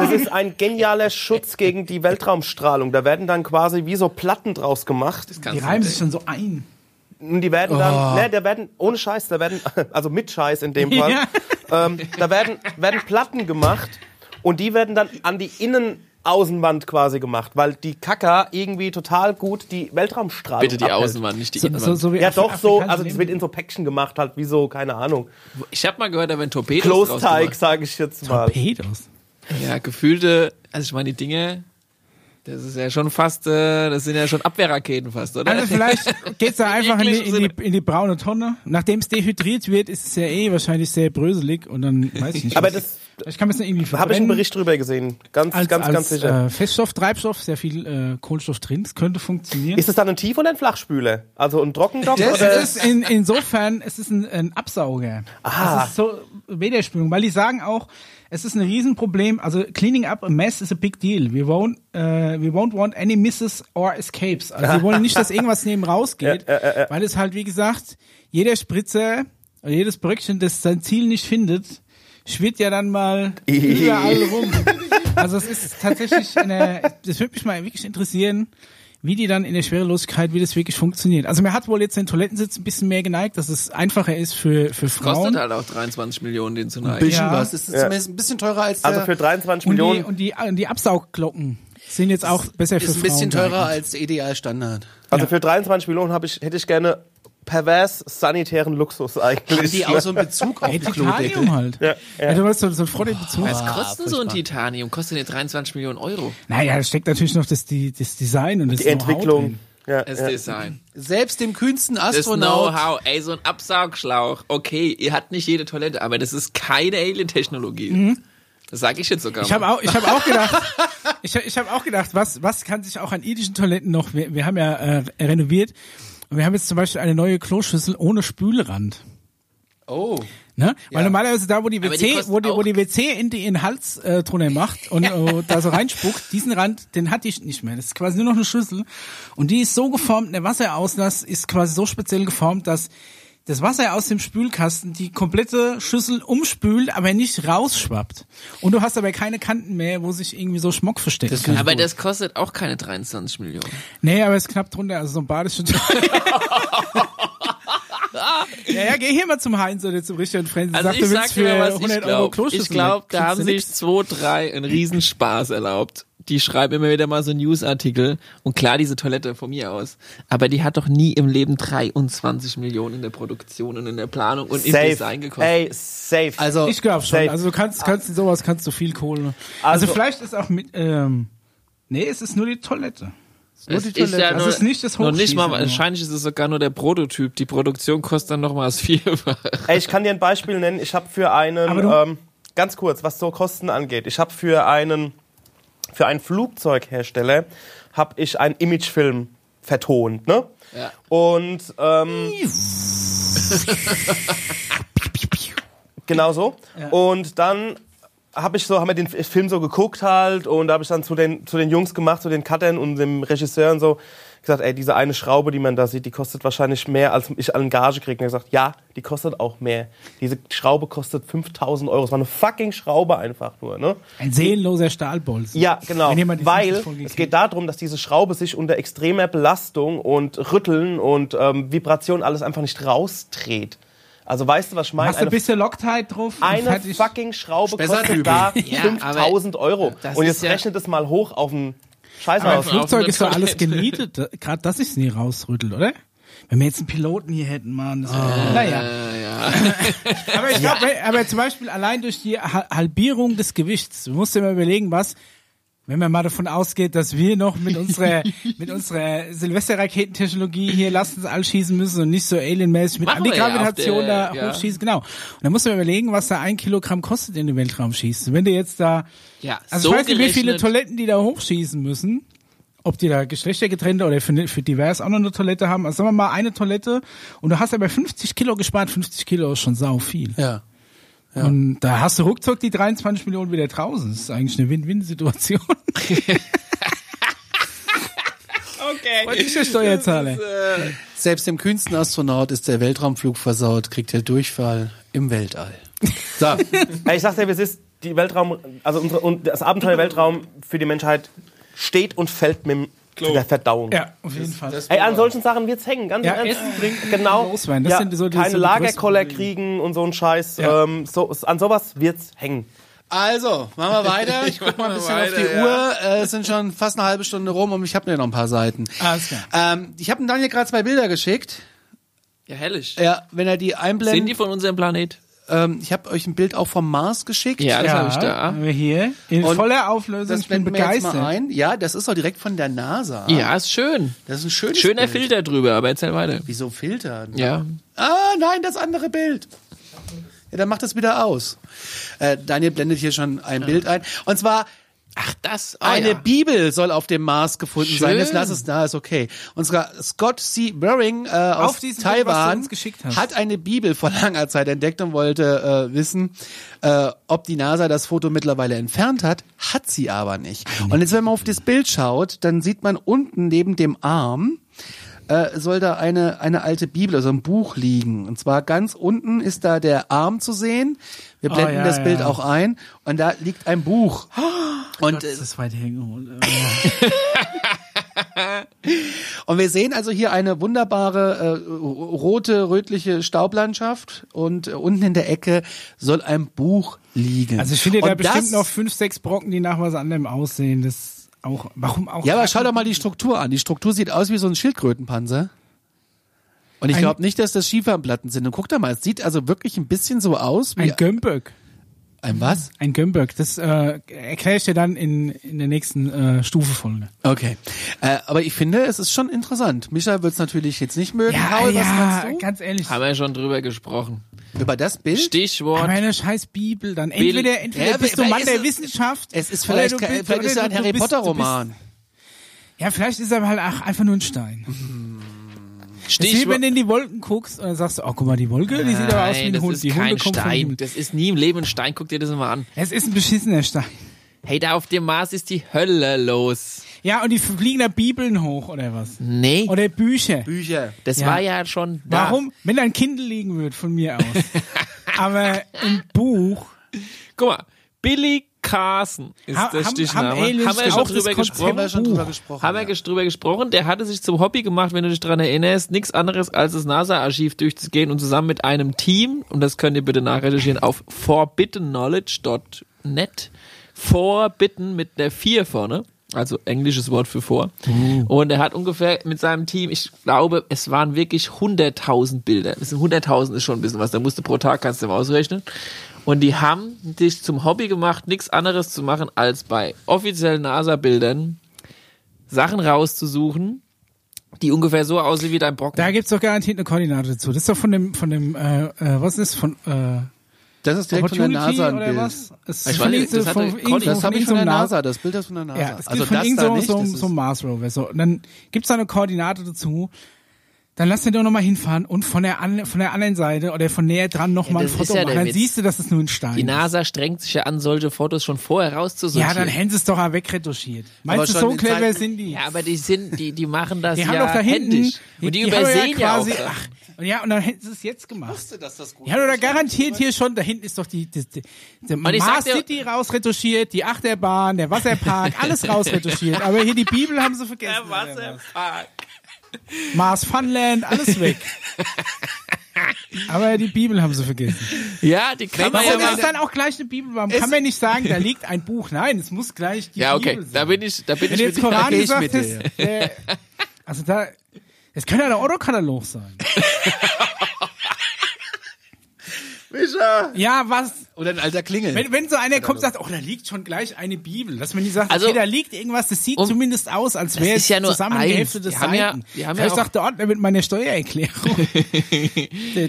das ist ein genialer Schutz gegen die Weltraumstrahlung. Da werden dann quasi wie so Platten draus gemacht. Die reimen nicht. sich schon so ein. Und die werden dann, ne, da werden, ohne Scheiß, da werden, (laughs) also mit Scheiß in dem (laughs) Fall, Ja. ähm, da werden, werden Platten gemacht und die werden dann an die Innenaußenwand quasi gemacht, weil die Kaka irgendwie total gut die Weltraumstrahlung Bitte die abhält. Außenwand, nicht die So, Innenwand. so, so wie Ja, doch so, also das wird in so Päckchen gemacht, halt wie so, keine Ahnung, Ich habe mal gehört, da werden Torpedos Klosteig, sage ich jetzt mal. Torpedos. Ja, gefühlte, also ich meine, die Dinge, das ist ja schon fast, äh, das sind ja schon Abwehrraketen fast, oder? Also vielleicht geht's da (laughs) einfach in die, in, die, in die braune Tonne. Nachdem es dehydriert wird, ist es ja eh wahrscheinlich sehr bröselig und dann weiß ich nicht. Aber was- das ich kann mir das irgendwie habe ich verbrennen. einen Bericht drüber gesehen, ganz, als, ganz, als, ganz sicher. Äh, Feststoff, Treibstoff, sehr viel äh, Kohlenstoff drin. Das könnte funktionieren. Ist es dann ein Tief- oder ein Flachspüler? Also ein Trockendock Das oder? ist in, insofern, es ist ein, ein Absauger. Ah. Das ist so Wederspülung, weil die sagen auch, es ist ein Riesenproblem. Also cleaning up a mess is a big deal. We won't, äh, we won't want any misses or escapes. Also wir wollen nicht, dass (laughs) irgendwas neben rausgeht, weil es halt wie gesagt jeder Spritzer oder jedes Bröckchen, das sein Ziel nicht findet, schwirrt ja dann mal (laughs) überall rum. Also es ist tatsächlich eine, das würde mich mal wirklich interessieren, wie die dann in der Schwerelosigkeit, wie das wirklich funktioniert. Also man hat wohl jetzt den Toilettensitz ein bisschen mehr geneigt, dass es einfacher ist für, für Frauen. Kostet halt auch 23 Millionen, den zu Ein neigen. bisschen Ja. was. Es ist zumindest ein bisschen teurer als der, Also für 23 und die, Millionen. und die, und die Absaugglocken sind jetzt auch besser für ist ein Frauen. bisschen teurer geeignet. als der Idealstandard. Also für 23 Millionen habe ich, hätte ich gerne pervers sanitären Luxus eigentlich. Haben die auch so einen Bezug auf Ey, die Klodeckel? Titanium halt. Ja, du hast so, so einen Frottebezug. Was kostet so ein furchtbar. Titanium? Kostet ja 23 Millionen Euro. Naja, da steckt natürlich noch das, die, das Design und das die Entwicklung. Ja, Das ja. Design. Selbst dem kühnsten Das Astronaut. Know-how. Ey, so ein Absaugschlauch. Okay, ihr habt nicht jede Toilette, aber das ist keine Alien-Technologie. Das sage ich jetzt sogar Mhm. Ich habe auch, ich habe auch gedacht, (laughs) ich, ich habe auch gedacht, was, was kann sich auch an irdischen Toiletten noch? Wir, wir haben ja äh, renoviert wir haben jetzt zum Beispiel eine neue Kloschüssel ohne Spülrand. Oh. Ne? Weil Ja. normalerweise da, wo die die WC, kosten wo die, wo die WC in die in den Hals äh, drunter macht und äh, da so reinspuckt, diesen Rand, den hatte ich nicht mehr. Das ist quasi nur noch eine Schüssel und die ist so geformt, der Wasserauslass ist quasi so speziell geformt, dass das Wasser aus dem Spülkasten die komplette Schüssel umspült, aber nicht rausschwappt. Und du hast aber keine Kanten mehr, wo sich irgendwie so Schmuck verstecken Das Aber das kostet auch keine 23 Millionen. Nee, aber es ist knapp drunter, also so ein Bad ist schon (laughs) Ja, ja, geh hier mal zum Heinz oder zum Richard Frenz. Also Sag, ich du sag willst dir für mal, was ich 100 Euro glaube. Ich glaube, da haben sich zwei, drei einen Riesenspaß erlaubt. Die schreiben immer wieder mal so Newsartikel. Und klar, diese Toilette von mir aus. Aber die hat doch nie im Leben 23 Millionen in der Produktion und in der Planung und im Design Safe. gekostet. Ey, safe. Also, Ich glaube schon. Safe. Also du kannst, kannst in sowas kannst du viel Kohle. Also, Also- vielleicht ist auch mit, ähm, nee, es ist nur die Toilette. Es ist nur Es die ist Toilette. ja nur, es ist nicht das noch nicht mal, Hochschießen, wahrscheinlich ist es sogar nur der Prototyp. Die Produktion kostet dann noch mal das Vierfache. Ey, ich kann dir ein Beispiel nennen. Ich habe für einen, Aber du- ähm, ganz kurz, was so Kosten angeht. Ich habe für einen, für einen Flugzeughersteller habe ich einen Imagefilm vertont, ne? Ja. Und ähm, genau so. Und dann habe ich so, haben wir den Film so geguckt halt und da habe ich dann zu den, zu den Jungs gemacht, zu den Cuttern und dem Regisseur und so gesagt, ey, diese eine Schraube, die man da sieht, die kostet wahrscheinlich mehr, als ich an Gage kriege. Und er hat gesagt, ja, die kostet auch mehr. Diese Schraube kostet 5000 Euro. Es war eine fucking Schraube einfach nur, ne? Ein seelenloser Stahlbolzen. Ja, genau. Weil 50 Folge es geht darum, dass diese Schraube sich unter extremer Belastung und Rütteln und ähm, Vibration alles einfach nicht rausdreht. Also weißt du, was ich meine? Hast du ein bisschen Loctite drauf? Eine fucking Schraube kostet da Ja, 5000 Euro. Und jetzt ja- rechnet es mal hoch auf einen Scheiß Aber Flugzeug ist doch alles genietet. Gerade das ist nie rausrüttelt, oder? Wenn wir jetzt einen Piloten hier hätten, Mann. Das naja. aber ich glaube, aber zum Beispiel allein durch die Ha- Halbierung des Gewichts, du musst dir mal überlegen, was, wenn man mal davon ausgeht, dass wir noch mit unserer, (laughs) mit unserer Silvesterraketentechnologie hier Lastens all schießen müssen und nicht so alienmäßig mit ja Antigravitation da ja. hochschießen, genau. Und dann musst du mal überlegen, was da ein Kilogramm kostet in den Weltraum schießen. Wenn du jetzt da, Ja, also so ich weiß nicht, wie viele Toiletten die da hochschießen müssen. Ob die da geschlechtergetrennte oder für, für divers auch noch eine Toilette haben. Also sagen wir mal eine Toilette und du hast aber 50 Kilo gespart. 50 Kilo ist schon sau viel. Ja. Und da hast du ruckzuck die 23 Millionen wieder draußen. Das ist eigentlich eine Win-Win-Situation. (laughs) okay. Und ich der Steuerzahler. Selbst dem kühnsten Astronaut ist der Weltraumflug versaut, kriegt er Durchfall im Weltall. So, (laughs) Ich sag dir, wie es ist, die Weltraum, also unsere, und das Abenteuer Weltraum für die Menschheit steht und fällt mit dem- der Verdauung. Ja, auf jeden Fall. Ey, an solchen Sachen wird's hängen, ganz Ja. Essen, Trinken, genau. loswerden. Das ja, sind so die- keine so Lagerkoller kriegen und so ein Scheiß. Ja. Ähm, so, an sowas wird's hängen. also, machen wir weiter. (laughs) Ich guck mal ein bisschen auf die weiter, Uhr. Äh, es sind schon fast eine halbe Stunde rum und ich habe mir noch ein paar Seiten. Alles klar. Ähm, ich habe Daniel gerade zwei Bilder geschickt. Ja, herrlich. Ja, wenn er die einblendet. Sind die von unserem Planet? Ähm, ich habe euch ein Bild auch vom Mars geschickt. Ja, das habe ich da. haben wir hier in Und voller Auflösung. Das Ich bin blenden wir jetzt mal ein. Ja, das ist doch direkt von der NASA. Ja, ist schön. Das ist ein schönes Schöner Bild. Filter drüber, aber erzähl weiter. Wieso filtern? Ja. Ah, nein, das andere Bild. Ja, dann macht das wieder aus. Äh, Daniel blendet hier schon ein Bild ein. Und zwar Ach, das. Ah, eine ja. Bibel soll auf dem Mars gefunden Schön. sein. Jetzt lass es da, ist okay. Und zwar Scott C. Waring äh, aus Bild, Taiwan hast. hat eine Bibel vor langer Zeit entdeckt und wollte äh, wissen, äh, ob die NASA das Foto mittlerweile entfernt hat. Hat sie aber nicht. Und jetzt, wenn man auf das Bild schaut, dann sieht man unten neben dem Arm äh, soll da eine, eine alte Bibel, also ein Buch liegen. Und zwar ganz unten ist da der Arm zu sehen. Wir Oh, blenden ja, das Bild ja. auch ein. Und da liegt ein Buch. (gasps) Und, Das ist weit hergeholt. (laughs) und wir sehen also hier eine wunderbare äh, rote, rötliche Staublandschaft. Und äh, unten in der Ecke soll ein Buch liegen. Also ich finde da Und bestimmt das- noch fünf, sechs Brocken, die nach was anderem aussehen. Das auch, warum auch? Ja, aber schau doch mal die Struktur an. Die Struktur sieht aus wie so ein Schildkrötenpanzer. Und ich glaube nicht, dass das Schieferplatten sind. Und guck doch mal, es sieht also wirklich ein bisschen so aus wie Ein Gömböck. ein was? Ein Gömböck. Das äh, erkläre ich dir dann in, in der nächsten äh, Stufefolge. Okay. Äh, aber ich finde, es ist schon interessant. Micha wird es natürlich jetzt nicht mögen. Ja, Paul, was ja, meinst du? ganz ehrlich. Haben wir schon drüber gesprochen. Über das Bild? Stichwort. Aber eine scheiß Bibel dann. Entweder, entweder Ja, bist du Mann der es- Wissenschaft. Es ist oder vielleicht, bist- vielleicht ist ja ein Harry Potter bist- Roman. Ja, vielleicht ist er halt auch einfach nur ein Stein. Wie wenn du in die Wolken guckst und dann sagst du, oh, guck mal, die Wolke, die sieht aber aus wie Nein, ein das Hund. ist Die Hunde kein vom Stein. Das ist nie im Leben ein Stein. Guck dir das mal an. Es ist ein beschissener Stein. Hey, da auf dem Mars ist die Hölle los. Ja, und die fliegen da Bibeln hoch oder was? Nee, Oder Bücher. Bücher. das Ja. war ja schon da. Warum? Wenn da ein Kindle liegen würde, von mir aus. (laughs) Aber ein Buch. Guck mal, Billy Carson ist Ha- der haben- Stichname. haben Aliens haben wir auch schon drüber gesprochen? Haben wir schon drüber gesprochen. Haben wir ja. drüber gesprochen. Der hatte sich zum Hobby gemacht, wenn du dich dran erinnerst, nichts anderes als das NASA-Archiv durchzugehen und zusammen mit einem Team, und das könnt ihr bitte nachrecherchieren auf forbiddenknowledge.net, forbidden mit der 4 vorne, also englisches Wort für vor. Und er hat ungefähr mit seinem Team, ich glaube, es waren wirklich 100.000 Bilder. Das sind 100.000 ist schon ein bisschen was, da musst du pro Tag, kannst du mal ausrechnen. Und die haben sich zum Hobby gemacht, nichts anderes zu machen, als bei offiziellen NASA-Bildern Sachen rauszusuchen, die ungefähr so aussehen wie dein Brocken. Da gibt's doch garantiert eine Koordinate dazu. Das ist doch von dem, von dem, äh, äh, was ist von, äh, Das ist direkt von der Opportunity NASA ein oder Bild. was? Es Ich ist weiß von nicht, irgend so- das von irgendwo- Das habe ich von der NASA, das Bild ist von der NASA. Ja, es also von das da so, nicht, so, das so ist, Mars Rover. So. Und dann gibt's da eine Koordinate dazu. Dann lass den doch nochmal hinfahren und von der, an, von der anderen Seite oder von näher dran nochmal Ja, ein ist Foto ja machen. Dann Witz. siehst du, dass es nur ein Stein Die ist. NASA strengt sich ja an, solche Fotos schon vorher rauszusortieren. Ja, dann hätten sie es doch auch wegretuschiert. Meinst du, so clever Zeiten- sind die? Ja, aber die sind, die, die machen das die ja haben doch da hinten, händisch. Und die, haben übersehen ja, quasi, auch. ach, ja, und dann hätten sie es jetzt gemacht. dass das gut Ja, oder garantiert hier schon, da hinten ist doch die, die, die, die ich Mars City rausretuschiert, die Achterbahn, der Wasserpark, (laughs) alles rausretuschiert. Aber hier die Bibel haben sie vergessen. Der? Wasserpark. Mars Funland, alles weg. Aber die Bibel haben sie vergessen. Ja, die kann man Warum ja ist dann auch gleich eine Bibel? Warum kann man nicht sagen, da liegt ein Buch? Nein, es muss gleich die Ja, okay, Bibel sein. da bin ich, da bin Wenn ich du mit jetzt Koran geh ich gesagt mit dir, hast, äh, also da, das könnte ja der Autokatalog sein. (laughs) Micha. Ja, was? Oder ein alter Klingel. Wenn, wenn so einer kommt und sagt, oh, da liegt schon gleich eine Bibel, dass man nicht sagt, Also, okay, da liegt irgendwas, das sieht um- zumindest aus, als wäre es ja nur zusammengeheftete eins. Wir haben ja- Seiten. wir haben ja Vielleicht auch- sagt der Ordner mit meiner Steuererklärung. (laughs)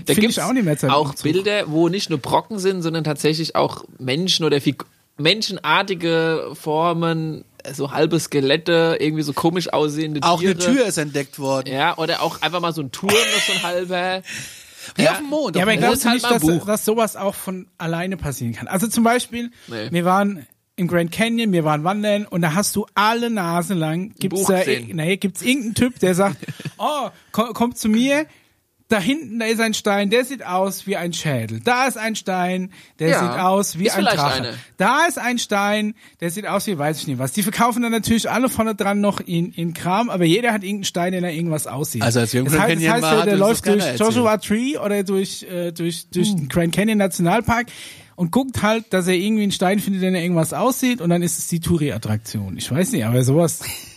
Da gibt's ich auch nicht mehr Zeit. auch Bilder, wo nicht nur Brocken sind, sondern tatsächlich auch Menschen oder Fig menschenartige Formen, so halbe Skelette, irgendwie so komisch aussehende auch Tiere. eine Tür ist entdeckt worden. Ja, oder auch einfach mal so ein Turm, noch so ein halber. Wie Ja. auf dem Mond. Ja, aber glaubst du halt nicht, dass, dass sowas auch von alleine passieren kann? Also zum Beispiel, Nee. wir waren im Grand Canyon, wir waren wandern und da hast du alle Nase lang, gibt's da, nee, gibt's irgendeinen Typ, der sagt, (laughs) oh, komm, komm zu mir, da hinten, da ist ein Stein, der sieht aus wie ein Schädel. Da ist ein Stein, der Ja, sieht aus wie ein Drache. eine. Da ist ein Stein, der sieht aus wie weiß ich nicht was. Die verkaufen dann natürlich alle vorne dran noch in, in Kram, aber jeder hat irgendeinen Stein, der da irgendwas aussieht. Also als wir im das Grand heißt, das Canyon heißt, waren, der, der das läuft durch erzählt. Joshua Tree oder durch, äh, durch, durch den Grand Canyon Nationalpark und guckt halt, dass er irgendwie einen Stein findet, der irgendwas aussieht und dann ist es die Touri-Attraktion. Ich weiß nicht, aber sowas. (laughs)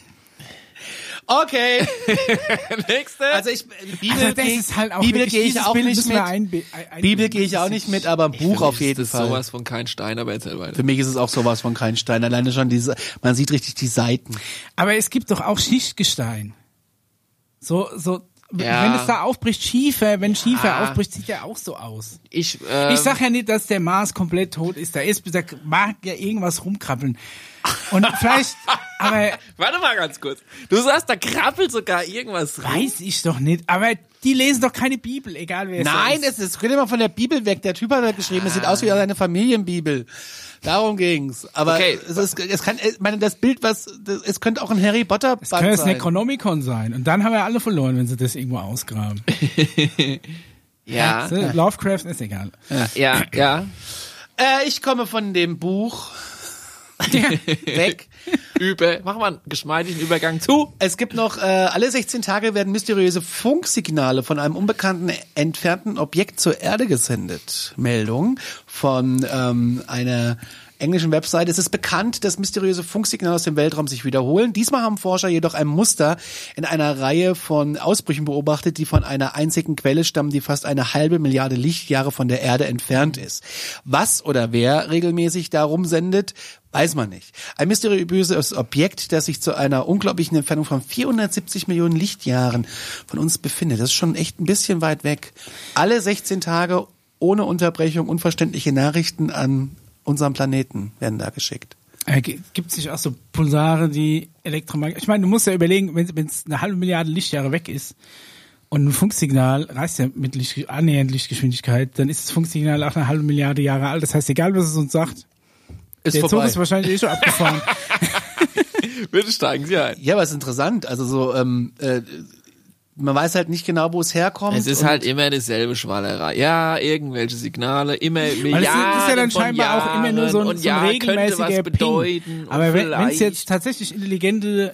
Okay. (laughs) Nächste. Also ich Bibel Also das ist halt auch Bibel gehe ich auch Bild nicht mit. wir einbe- ein- Bibel gehe ich auch nicht mit, aber ein Buch auf jeden das ist Fall. sowas von kein Stein, aber erzähl weiter. Für mich ist es auch sowas von kein Stein. Alleine schon diese, man sieht richtig die Seiten. Aber es gibt doch auch Schichtgestein. So, so, Ja. wenn es da aufbricht, Schiefer, wenn Schiefer Ja. aufbricht, sieht der auch so aus. Ich, ähm, Ich sag ja nicht, dass der Mars komplett tot ist. Da ist, da mag ja irgendwas rumkrabbeln. Und vielleicht, aber (laughs) Warte mal ganz kurz. Du sagst, da krabbelt sogar irgendwas rum. weiß ich doch nicht. Aber die lesen doch keine Bibel, egal wer es Nein, ist. es ist, red mal von der Bibel weg. Der Typ hat da geschrieben, es sieht aus wie eine Familienbibel. Darum ging's. Aber Okay. es ist, es kann, ich meine, das Bild, was, das, es könnte auch ein Harry Potter Band Kann das sein. Necronomicon sein. Und dann haben wir alle verloren, wenn sie das irgendwo ausgraben. (laughs) Ja, So, Lovecraft ist egal. ja, ja. Äh, ich komme von dem Buch (laughs) weg. Über, mach mal einen geschmeidigen Übergang zu. Es gibt noch, äh, alle 16 Tage werden mysteriöse Funksignale von einem unbekannten entfernten Objekt zur Erde gesendet. Meldung von ähm, einer englischen Website. Es ist bekannt, dass mysteriöse Funksignale aus dem Weltraum sich wiederholen. Diesmal haben Forscher jedoch ein Muster in einer Reihe von Ausbrüchen beobachtet, die von einer einzigen Quelle stammen, die fast eine halbe Milliarde Lichtjahre von der Erde entfernt ist. Was oder wer regelmäßig darum sendet, weiß man nicht. Ein mysteriöses Objekt, das sich zu einer unglaublichen Entfernung von 470 Millionen Lichtjahren von uns befindet. Das ist schon echt ein bisschen weit weg. Alle 16 Tage ohne Unterbrechung unverständliche Nachrichten an unserem Planeten werden da geschickt. Äh, Gibt es nicht auch so Pulsare, die Elektromagnet... Ich meine, du musst ja überlegen, wenn es eine halbe Milliarde Lichtjahre weg ist und ein Funksignal reißt ja mit Licht, annähernd Lichtgeschwindigkeit, dann ist das Funksignal auch eine halbe Milliarde Jahre alt. Das heißt, egal was es uns sagt, Ist der Zug vorbei. ist wahrscheinlich eh schon abgefahren. (laughs) Bitte steigen Sie ein. Ja, aber es ist interessant. Also so, ähm, äh, man weiß halt nicht genau, wo es herkommt. Es ist und halt immer dieselbe Schwallerei. Ja, irgendwelche Signale, immer Milliarden ist, ist ja dann scheinbar auch immer nur so ein, Jahren so ein und ja, könnte regelmäßiger was bedeuten. Ping. und Aber wenn es jetzt tatsächlich intelligente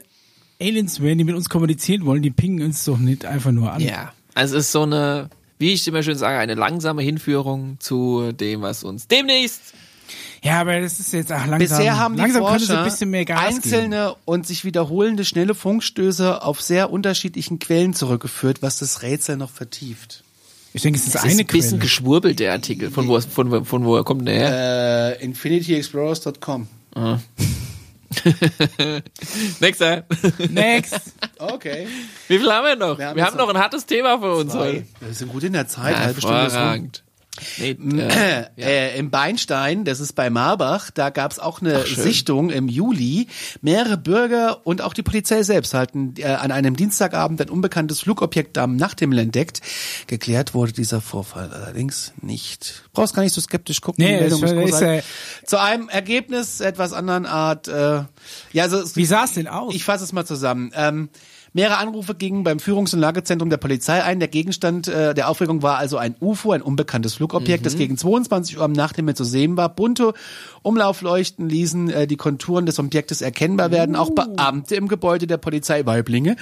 Aliens wären, die mit uns kommunizieren wollen, die pingen uns doch nicht einfach nur an. Ja, also es ist so eine, wie ich immer schön sage, eine langsame Hinführung zu dem, was uns demnächst Ja, aber das ist jetzt auch langsam. Bisher haben die langsam Forscher ein bisschen mehr Gas geben. einzelne und sich wiederholende schnelle Funkstöße auf sehr unterschiedlichen Quellen zurückgeführt, was das Rätsel noch vertieft. Ich denke, es ist Es eine ist ein bisschen Quelle. geschwurbelt, der Artikel. Von wo, von, von wo kommt der her? Äh, infinityexplorers.com. Nächster. (laughs) Next. Okay. Wie viel haben wir noch? Wir haben haben, jetzt noch ein hartes Thema für uns heute. Wir sind gut in der Zeit, halbe Stunde ist. Nee, äh, Äh, Im Beinstein, das ist bei Marbach, da gab es auch eine Sichtung im Juli. Mehrere Bürger und auch die Polizei selbst hatten äh, an einem Dienstagabend ein unbekanntes Flugobjekt am Nachthimmel entdeckt. Geklärt wurde dieser Vorfall allerdings nicht. Brauchst gar nicht so skeptisch gucken. Nee, ist- ist äh, Zu einem Ergebnis etwas anderen Art. Äh, ja, also Wie sah es denn aus? ich fasse es mal zusammen. Ähm, mehrere Anrufe gingen beim Führungs- und Lagezentrum der Polizei ein. Der Gegenstand äh, der Aufregung war also ein UFO, ein unbekanntes Flugobjekt, das gegen 22 Uhr am Nachthimmel zu sehen war. Bunte Umlaufleuchten ließen äh, die Konturen des Objektes erkennbar werden. Auch Beamte im Gebäude der Polizei Weiblinge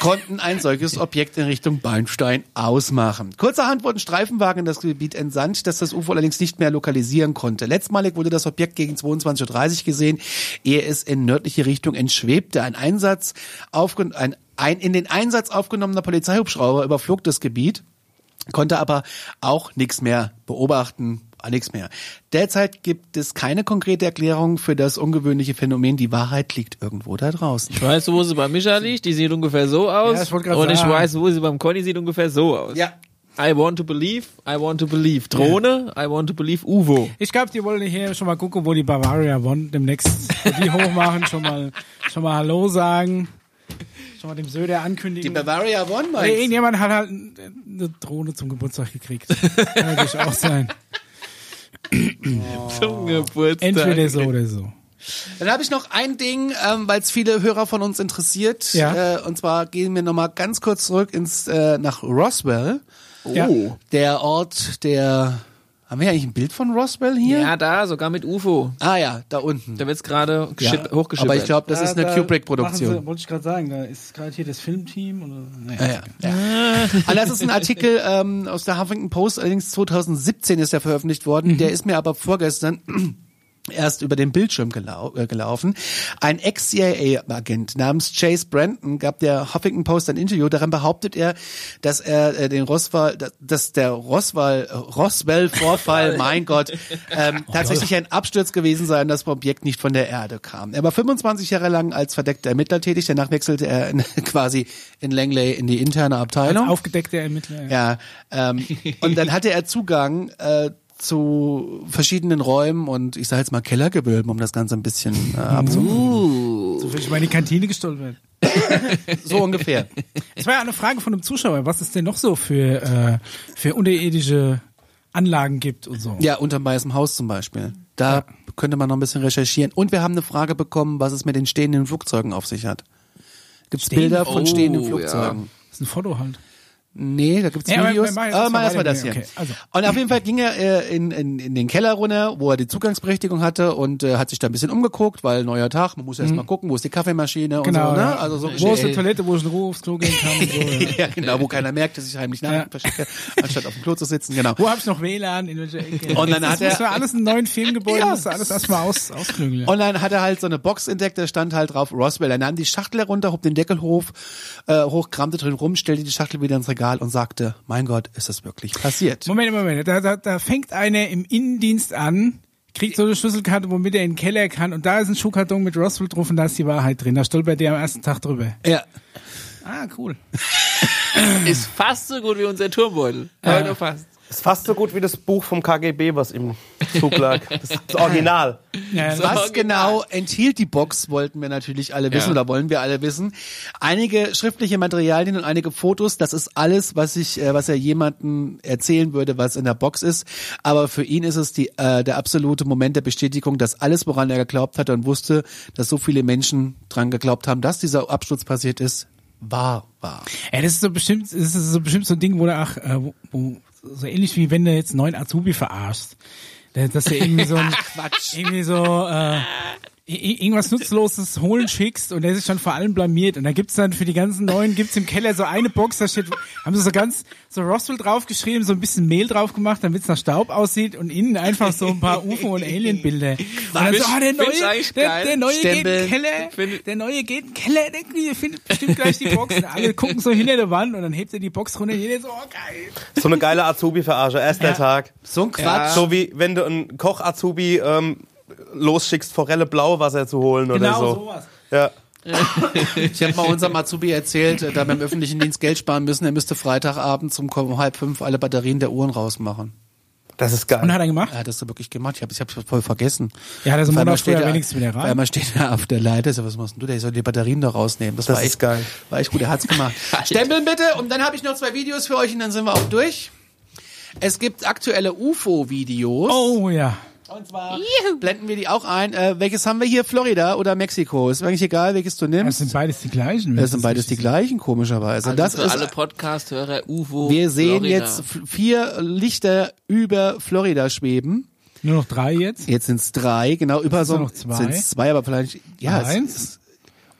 konnten ein solches (laughs) Objekt in Richtung Beinstein ausmachen. Kurzerhand wurden Streifenwagen in das Gebiet entsandt, das das UFO allerdings nicht mehr lokalisieren konnte. Letztmalig wurde das Objekt gegen 22.30 Uhr gesehen, ehe es in nördliche Richtung entschwebte. Ein Einsatz aufgen ein, ein in den Einsatz aufgenommener Polizeihubschrauber überflog das Gebiet, konnte aber auch nichts mehr beobachten. Nichts mehr. Derzeit gibt es keine konkrete Erklärung für das ungewöhnliche Phänomen. Die Wahrheit liegt irgendwo da draußen. ich weiß, wo sie bei Micha liegt, die sieht ungefähr so aus. Ja, ich und ich sagen. weiß, wo sie beim Conny sieht ungefähr so aus. Ja. I want to believe, I want to believe. Drohne, I want to believe UFO. Ich glaube, die wollen hier schon mal gucken, wo die Bavaria One demnächst die hochmachen, schon mal, schon mal Hallo sagen, schon mal dem Söder Die ankündigen. Bavaria One meinst du? irgendjemand hat halt eine Drohne zum Geburtstag gekriegt. (laughs) Kann natürlich auch sein. Zum Geburtstag. Entweder so oder so. Dann habe ich noch ein Ding, ähm, weil es viele Hörer von uns interessiert. Ja. Äh, und zwar gehen wir nochmal ganz kurz zurück ins äh, nach Roswell. Ja. Der Ort, der haben wir eigentlich ein Bild von Roswell hier? Ja, da, sogar mit UFO. Ah ja, da unten. Da wird's gerade Ja, geschip- hochgeschippert. aber ich glaube, das Da- ist eine da Kubrick-Produktion. Wollte ich gerade sagen, da ist gerade hier das Filmteam. Oder, naja. Ja, ja. ja. Und das ist ein Artikel ähm, aus der Huffington Post, allerdings 2017 ist er veröffentlicht worden. Der ist mir aber vorgestern erst über den Bildschirm gelau äh, gelaufen. Ein Ex-CIA-Agent namens Chase Brandon gab der Huffington Post ein Interview. Darin behauptet er, dass er äh, den Roswell, dass der Roswell, äh, Roswell-Vorfall, (laughs) mein Gott, ähm, (laughs) tatsächlich ein Absturz gewesen sei und das Objekt nicht von der Erde kam. Er war 25 Jahre lang als verdeckter Ermittler tätig. Danach wechselte er in, (laughs) quasi in Langley in die interne Abteilung. Aufgedeckte Ermittler. Ja, ähm, und dann hatte er Zugang äh, zu verschiedenen Räumen und ich sage jetzt mal Kellergewölben, um das Ganze ein bisschen äh, abzu... So bin ich mal in die Kantine gestolpert. (laughs) So ungefähr. Es war ja eine Frage von einem Zuschauer, was es denn noch so für, äh, für unterirdische Anlagen gibt und so. Ja, unterm Weißen Haus zum Beispiel. Da könnte man noch ein bisschen recherchieren. Und wir haben eine Frage bekommen, was es mit den stehenden Flugzeugen auf sich hat. Gibt es Bilder von Oh, stehenden ja. Flugzeugen? Das ist ein Foto halt. Nee, da gibt's Ja, aber Videos. aber erst mal erstmal das hier. Okay, also. Und auf jeden Fall ging er äh, in, in, in den Keller runter, wo er die Zugangsberechtigung hatte und äh, hat sich da ein bisschen umgeguckt, weil neuer Tag, man muss erst mal gucken, wo ist die Kaffeemaschine Mhm. Genau. und so, ne? ja. Also so wo ist die Toilette, wo ich in Ruhe aufs Klo gehen kann und so. (laughs) Ja. ja, genau, wo keiner merkt, dass ich heimlich Ja. Nachrichten verschicke, anstatt auf dem Klo zu sitzen, genau. Wo hab ich noch WLAN? In welcher Ecke? Und dann das hat er- muss man alles in neuen Filmgebäuden, Ja. muss alles erstmal aus, ausklügeln. Und dann hat er halt so eine Box entdeckt, da stand halt drauf Roswell. Er nahm die Schachtel herunter, hob den Deckel hoch, äh, hoch, kramte drin rum, stellte die Schachtel wieder ins Regal und sagte, mein Gott, ist das wirklich passiert? Moment, Moment, da, da, da fängt einer im Innendienst an, kriegt so eine Schlüsselkarte, womit er in den Keller kann und da ist ein Schuhkarton mit Roswell drauf und da ist die Wahrheit drin. Da stolpert der am ersten Tag drüber. Ja. Ah, cool. Ist fast so gut wie unser Turmbeutel. Aber nur fast. Ist fast so gut wie das Buch vom KGB, was im Zug lag. (laughs) Das, das Original. Ja, So. Was Original. genau enthielt die Box, wollten wir natürlich alle wissen Ja. oder wollen wir alle wissen. Einige schriftliche Materialien und einige Fotos, das ist alles, was ich, äh, was er jemandem erzählen würde, was in der Box ist. Aber für ihn ist es die, äh, der absolute Moment der Bestätigung, dass alles, woran er geglaubt hatte und wusste, dass so viele Menschen dran geglaubt haben, dass dieser Absturz passiert ist, wahr war. Ja, das ist so bestimmt, das ist so bestimmt so ein Ding, wo du ach, äh, wo, wo, so ähnlich wie wenn du jetzt einen neuen Azubi verarschst. Da- Dass du irgendwie so ein, (laughs) irgendwie so, äh, irgendwas Nutzloses holen schickst und der sich schon vor allem blamiert. Und da gibt's dann für die ganzen Neuen, gibt's im Keller so eine Box, da steht, haben sie so ganz, so Roswell draufgeschrieben, so ein bisschen Mehl drauf gemacht, damit es nach Staub aussieht und innen einfach so ein paar UFO- und Alien-Bilder. Und (laughs) dann so, ah, der neue, der, der neue geht in den Keller, Find- der neue geht in den Keller, der findet bestimmt gleich die Box. Und alle gucken so hinter der Wand und dann hebt er die Box runter, jeder so, oh geil. So eine geile Azubi-Verarsche. Erst der Tag. So ein Quatsch. So wie wenn du einen Koch-Azubi ähm, losschickst, Forelle Blauwasser zu holen oder Genau so. sowas. Ja. (laughs) Ich habe mal unserem Azubi erzählt, äh, da wir im öffentlichen Dienst Geld sparen müssen, er müsste Freitagabend um halb fünf alle Batterien der Uhren rausmachen. Das ist geil. Und hat er gemacht? Er hat das so wirklich gemacht. Ich habe ich hab's voll vergessen. Ja, einmal Monat steht er- wenigstens wieder rein. Auf einmal steht er auf der Leiter. So, was machst denn du? Der soll die Batterien da rausnehmen. Das, Das war ist echt geil. War echt gut. Er hat's gemacht. (laughs) Stempeln bitte. Und dann habe ich noch zwei Videos für euch und dann sind wir auch durch. Es gibt aktuelle UFO-Videos. Oh ja. Und zwar blenden wir die auch ein. Äh, welches haben wir hier? Florida oder Mexiko? Ist mir eigentlich egal, welches du Das nimmst. sind beides die gleichen. Das sind beides die gleichen, komischerweise. Also das für ist, alle Podcast-Hörer UFO. wir sehen Florida. jetzt vier Lichter über Florida schweben. Nur noch drei jetzt. Jetzt sind es drei, genau, über so ja noch zwei. sind zwei, aber vielleicht, ja, es Eins. ist-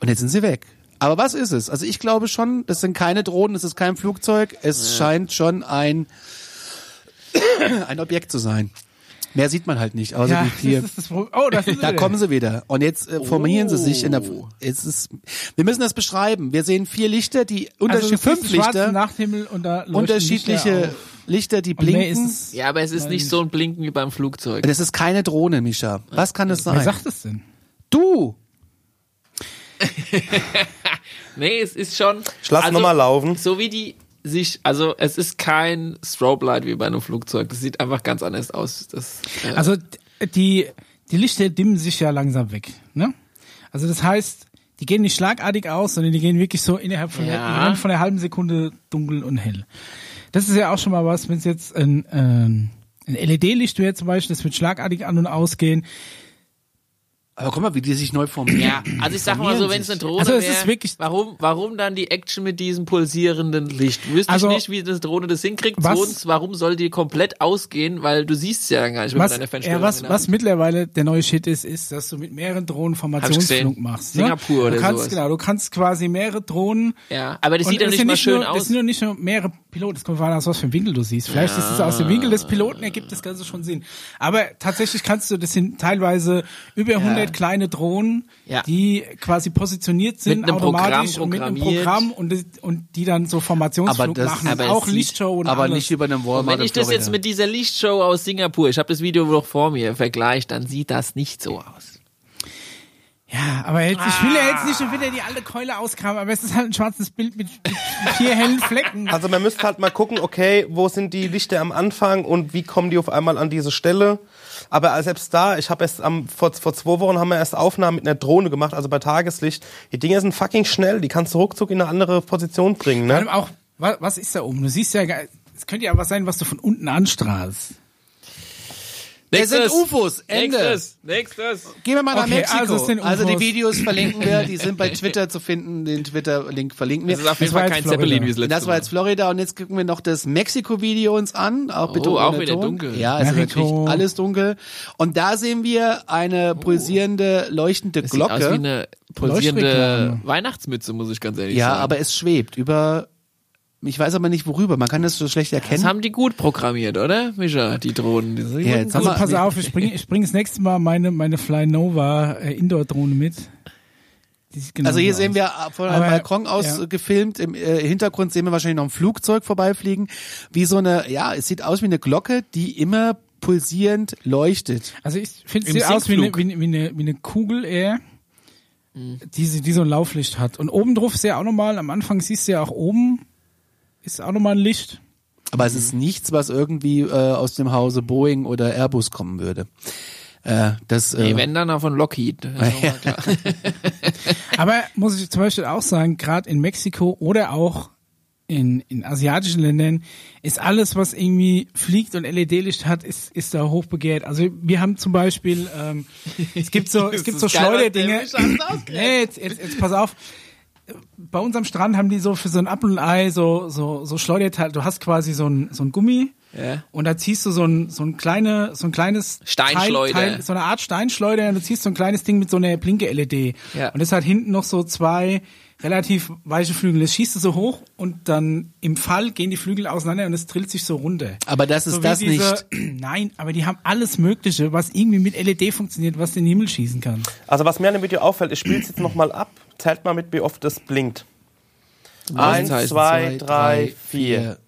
und jetzt sind sie weg. Aber was ist es? Also ich glaube schon, das sind keine Drohnen, es ist kein Flugzeug, es scheint schon ein, (coughs) ein Objekt zu sein. Mehr sieht man halt nicht, außer Ja, die vier. das ist das. Oh, das ist Da wieder. kommen sie wieder. Und jetzt äh, formieren sie sich in der. Oh. Es ist, wir müssen das beschreiben. Wir sehen vier Lichter, die also, unterschiedliche siehst fünf Lichter, Nachthimmel und da unterschiedliche Lichter Lichter, die blinken. Ja, aber es ist nicht so ein Blinken wie beim Flugzeug. Das ist keine Drohne, Mischa. Was kann das wer sein? sagt es denn? Du! (laughs) Nee, es ist schon. Ich lass also, noch mal laufen. So wie die sich, also es ist kein Strobe Light wie bei einem Flugzeug. Das sieht einfach ganz anders aus. Das, äh, Also die, die Lichter dimmen sich ja langsam weg. Ne? Also das heißt, die gehen nicht schlagartig aus, sondern die gehen wirklich so innerhalb von, Ja. der, von einer halben Sekunde dunkel und hell. Das ist ja auch schon mal was, wenn es jetzt ein, ein LED-Licht wäre zum Beispiel, das wird schlagartig an und ausgehen. Aber guck mal, wie die sich neu formieren. ja, also ich sag mal so, wenn es eine Drohne Also es wäre, ist wirklich- warum, warum dann die Action mit diesem pulsierenden Licht? Wüsste Also, ich nicht, wie eine Drohne das hinkriegt. was- Zweitens, warum soll die komplett ausgehen? Weil du siehst ja gar nicht, wenn Was, deine ja, was, was mittlerweile der neue Shit ist, ist, dass du mit mehreren Drohnen Formationsflug machst. Singapur ne? oder du kannst, sowas. Genau, du kannst quasi mehrere Drohnen Ja, aber das sieht ja nicht mal schön nur, aus. Das sind nur nicht nur mehrere Piloten, es kommt an, aus was für einem Winkel du siehst. Vielleicht ist es aus dem Winkel des Piloten, ergibt das Ganze schon Sinn. Aber tatsächlich kannst du, das sind teilweise über 100 kleine Drohnen, Ja. die quasi positioniert sind, Mit einem automatisch Programm und mit einem. Programm und, und die dann so Formationsflug Aber das- machen. aber auch Lichtshow und aber alles. nicht über einem Und Walmart wenn ich das Florida. jetzt mit dieser Lichtshow aus Singapur, ich habe das Video noch vor mir, vergleiche, dann sieht das nicht so aus. Ja, aber jetzt, ich will ja jetzt nicht schon wieder die alte Keule auskramen, aber es ist halt ein schwarzes Bild mit, mit vier hellen Flecken. Also man müsste halt mal gucken, okay, wo sind die Lichter am Anfang und wie kommen die auf einmal an diese Stelle. Aber selbst da, ich habe erst am vor, vor zwei Wochen haben wir erst Aufnahmen mit einer Drohne gemacht, also bei Tageslicht. Die Dinger sind fucking schnell, die kannst du ruckzuck in eine andere Position bringen, Vor allem ne? auch, was, ist da oben? Du siehst ja, gar- es könnte ja was sein, was du von unten anstrahlst. Es sind UFOs. Ende. Nächstes, nächstes. Gehen wir mal nach Okay, Mexiko. also Also, es sind die UFOs. Videos verlinken wir, die sind bei (laughs) Twitter zu finden. Den Twitter-Link verlinken wir. Das ist auf jeden Fall jetzt kein Florida. Zeppelin wie das letzte Das war jetzt Florida und jetzt gucken wir noch das Mexiko-Video uns an. Auch bitte Oh, auch wieder Ton. dunkel. Ja, es ist natürlich alles dunkel. Und da sehen wir eine pulsierende, leuchtende Das sieht aus wie Glocke. eine pulsierende. Weihnachtsmütze, muss ich ganz ehrlich Ja, sagen. aber es schwebt über, ich weiß aber nicht worüber. Man kann das so schlecht das erkennen. haben die gut programmiert, oder, Mischa, die Drohnen? Die sind Ja, jetzt Also pass auf, ich bringe ich bring das nächste Mal meine, meine Fly Nova äh, Indoor-Drohne mit. Genauso Also hier aus. sehen wir von einem Balkon aus ja. gefilmt. Im äh, Hintergrund sehen wir wahrscheinlich noch ein Flugzeug vorbeifliegen. Wie so eine, ja, es sieht aus wie eine Glocke, die immer pulsierend leuchtet. Also ich finde es sieht aus wie eine, wie, eine, wie, eine, wie eine Kugel eher, Mhm. die, die so ein Lauflicht hat. Und oben drauf ist ja auch nochmal, am Anfang siehst du ja auch oben, ist auch nochmal ein Licht. Aber es ist nichts, was irgendwie äh, aus dem Hause Boeing oder Airbus kommen würde. Äh, das, äh, Nee, wenn dann auch von Lockheed. (laughs) Mal klar. (laughs) Aber muss ich zum Beispiel auch sagen, gerade in Mexiko oder auch in, in asiatischen Ländern ist alles, was irgendwie fliegt und LED-Licht hat, ist, ist da hochbegehrt. Also wir haben zum Beispiel, ähm, es gibt so, es gibt (laughs) so Schleuderdinge. Nee, jetzt, jetzt, jetzt pass auf. Bei uns am Strand haben die so für so ein Apfel und Ei so, so, so Schleuderteil. Du hast quasi so ein, so ein Gummi. Ja. Und da ziehst du so ein, so ein kleine, so ein kleines Steinschleuder. Teil, Teil, so eine Art Steinschleuder und du ziehst so ein kleines Ding mit so einer Blinke-LED. Ja. Und es hat hinten noch so zwei relativ weiche Flügel. Das schießt du so hoch und dann im Fall gehen die Flügel auseinander und es drillt sich so runter. aber das ist so das diese, nicht. (clears throat) Nein, aber die haben alles Mögliche, was irgendwie mit LED funktioniert, was in den Himmel schießen kann. Also was mir an dem Video auffällt, ich spiele es jetzt nochmal ab, zählt mal mit, wie oft das blinkt. Eins, Zeichen. zwei, drei, vier.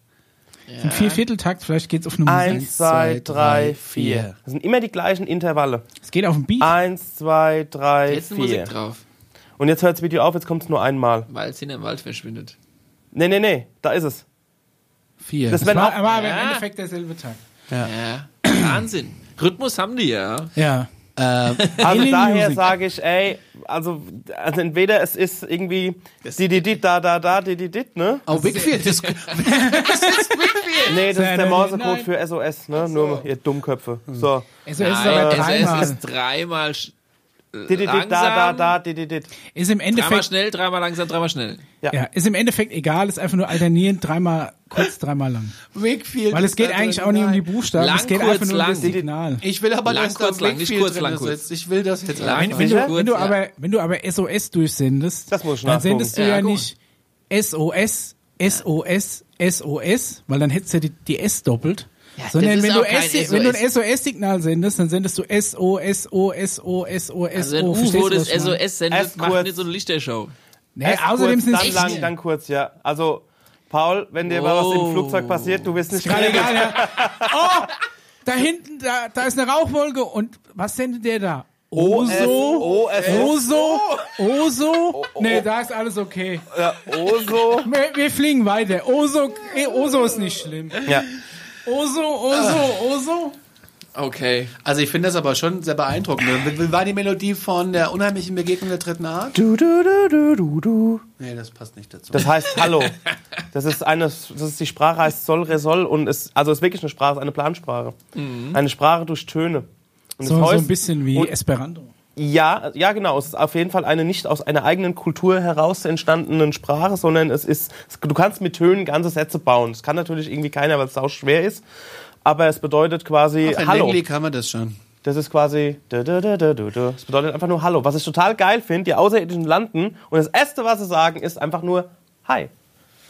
Im Viervierteltakt, vielleicht geht's auf eine Musik. Eins, zwei, drei, vier. Das sind immer die gleichen Intervalle. Es geht auf den Beat. Eins, zwei, drei, Jetzt ist Musik vier. drauf, Und jetzt hört das Video auf, jetzt kommt es nur einmal. weil es hinter im Wald verschwindet. Nee, nee, nee, da ist es. Vier. Das Das war, auch, aber Ja. im Endeffekt derselbe Takt. Ja. Wahnsinn. Rhythmus haben die ja. Ja. Also Alien daher sage ich, ey, also, also entweder es ist irgendwie dididit, da, da, da, dididit, ne? Oh, Wickfield. Das, (laughs) Nee, das ist der Morsecode für SOS, ne? Nur ihr Dummköpfe. So. Es ist aber dreimal. es ist dreimal, sch- Dididit, da, da, Langsam. da, dididit. Ist im dreimal Endeffekt, schnell, dreimal langsam, dreimal schnell. ja, ist im Endeffekt egal, ist einfach nur alternierend, dreimal kurz, dreimal lang. Wickfield. Weil es geht da eigentlich auch nicht um die. Buchstaben, Lang, es geht kurz, einfach nur um das lang. Signal. Ich will aber, Lang, da kurz, lang, nicht kurz, lang, kurz. sitzt. Ich will das jetzt Lang, einfach. Wenn du, wenn du ja. aber, wenn du aber SOS durchsendest, Das muss ich dann sendest du Ja, ja, nicht SOS, SOS, SOS, weil dann hättest du die, die S doppelt. Sondern ist wenn du, auch kein S, wenn du ein SOS. SOS-Signal sendest, dann sendest du SOS, SOS, SOS, Also wenn SO. Verstehst UFO du, das? SOS sendet, macht kurz. nicht so eine Lichtershow. Nee, außerdem sind dann es lang, dann kurz, ja. Also, Paul, wenn dir mal was Oh. im Flugzeug passiert, du wirst nicht Gerade egal, ja. Oh, da hinten, da, da ist eine Rauchwolke und was sendet der da? Oso? OS, Oso? Oso? Nee, da ist alles okay. ja, Oso. Wir, wir fliegen weiter. Oso, eh, Oso ist nicht schlimm. Ja. Oso, Oso, Oso. Okay. Also ich finde das aber schon sehr beeindruckend. Wie- war die Melodie von der unheimlichen Begegnung der dritten Art? Du, du, du, du, du, du. Nee, das passt nicht dazu. Das heißt Hallo. (laughs) Das ist eine, das ist die Sprache heißt Sol, Re, Sol und es, also es ist wirklich eine Sprache, es ist eine Plansprache. Eine Sprache durch Töne. Und So, so ein bisschen wie und- Esperanto. Ja, ja, genau. Es ist auf jeden Fall eine nicht aus einer eigenen Kultur heraus entstandene Sprache, sondern es ist, du kannst mit Tönen ganze Sätze bauen. Das kann natürlich irgendwie keiner, weil es sau schwer ist. Aber es bedeutet quasi Auf Hallo. Längli kann man das schon. Das ist quasi. Das bedeutet einfach nur Hallo. Was ich total geil finde, die Außerirdischen landen und das Erste, was sie sagen, ist einfach nur Hi.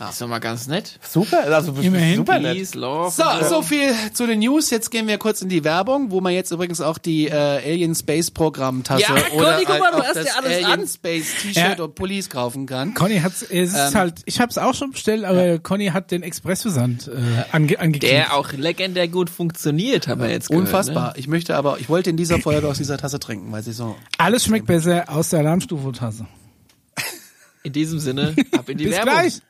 Das ist doch mal ganz nett. Super, also Immerhin. super nett. Peace, Love. So, so viel zu den News. Jetzt gehen wir kurz in die Werbung, wo man jetzt übrigens auch die äh, Alien Space Programm Tasse Ja, oder Conny, guck mal, halt du auch hast das dir alles Alien an. Space T-Shirt Ja. und Pullis kaufen kann. Conny hat's, es ist Ähm. halt, ich hab's auch schon bestellt, aber Conny hat den Expressversand äh, ange, angeklickt. Der auch legendär gut funktioniert, haben wir jetzt gehört. Unfassbar. Ne? Ich möchte aber, ich wollte in dieser Folge aus dieser Tasse trinken, weil sie so. Alles schmeckt besser aus der Alarmstufe-Tasse. In diesem Sinne, ab in die Bis Werbung. gleich.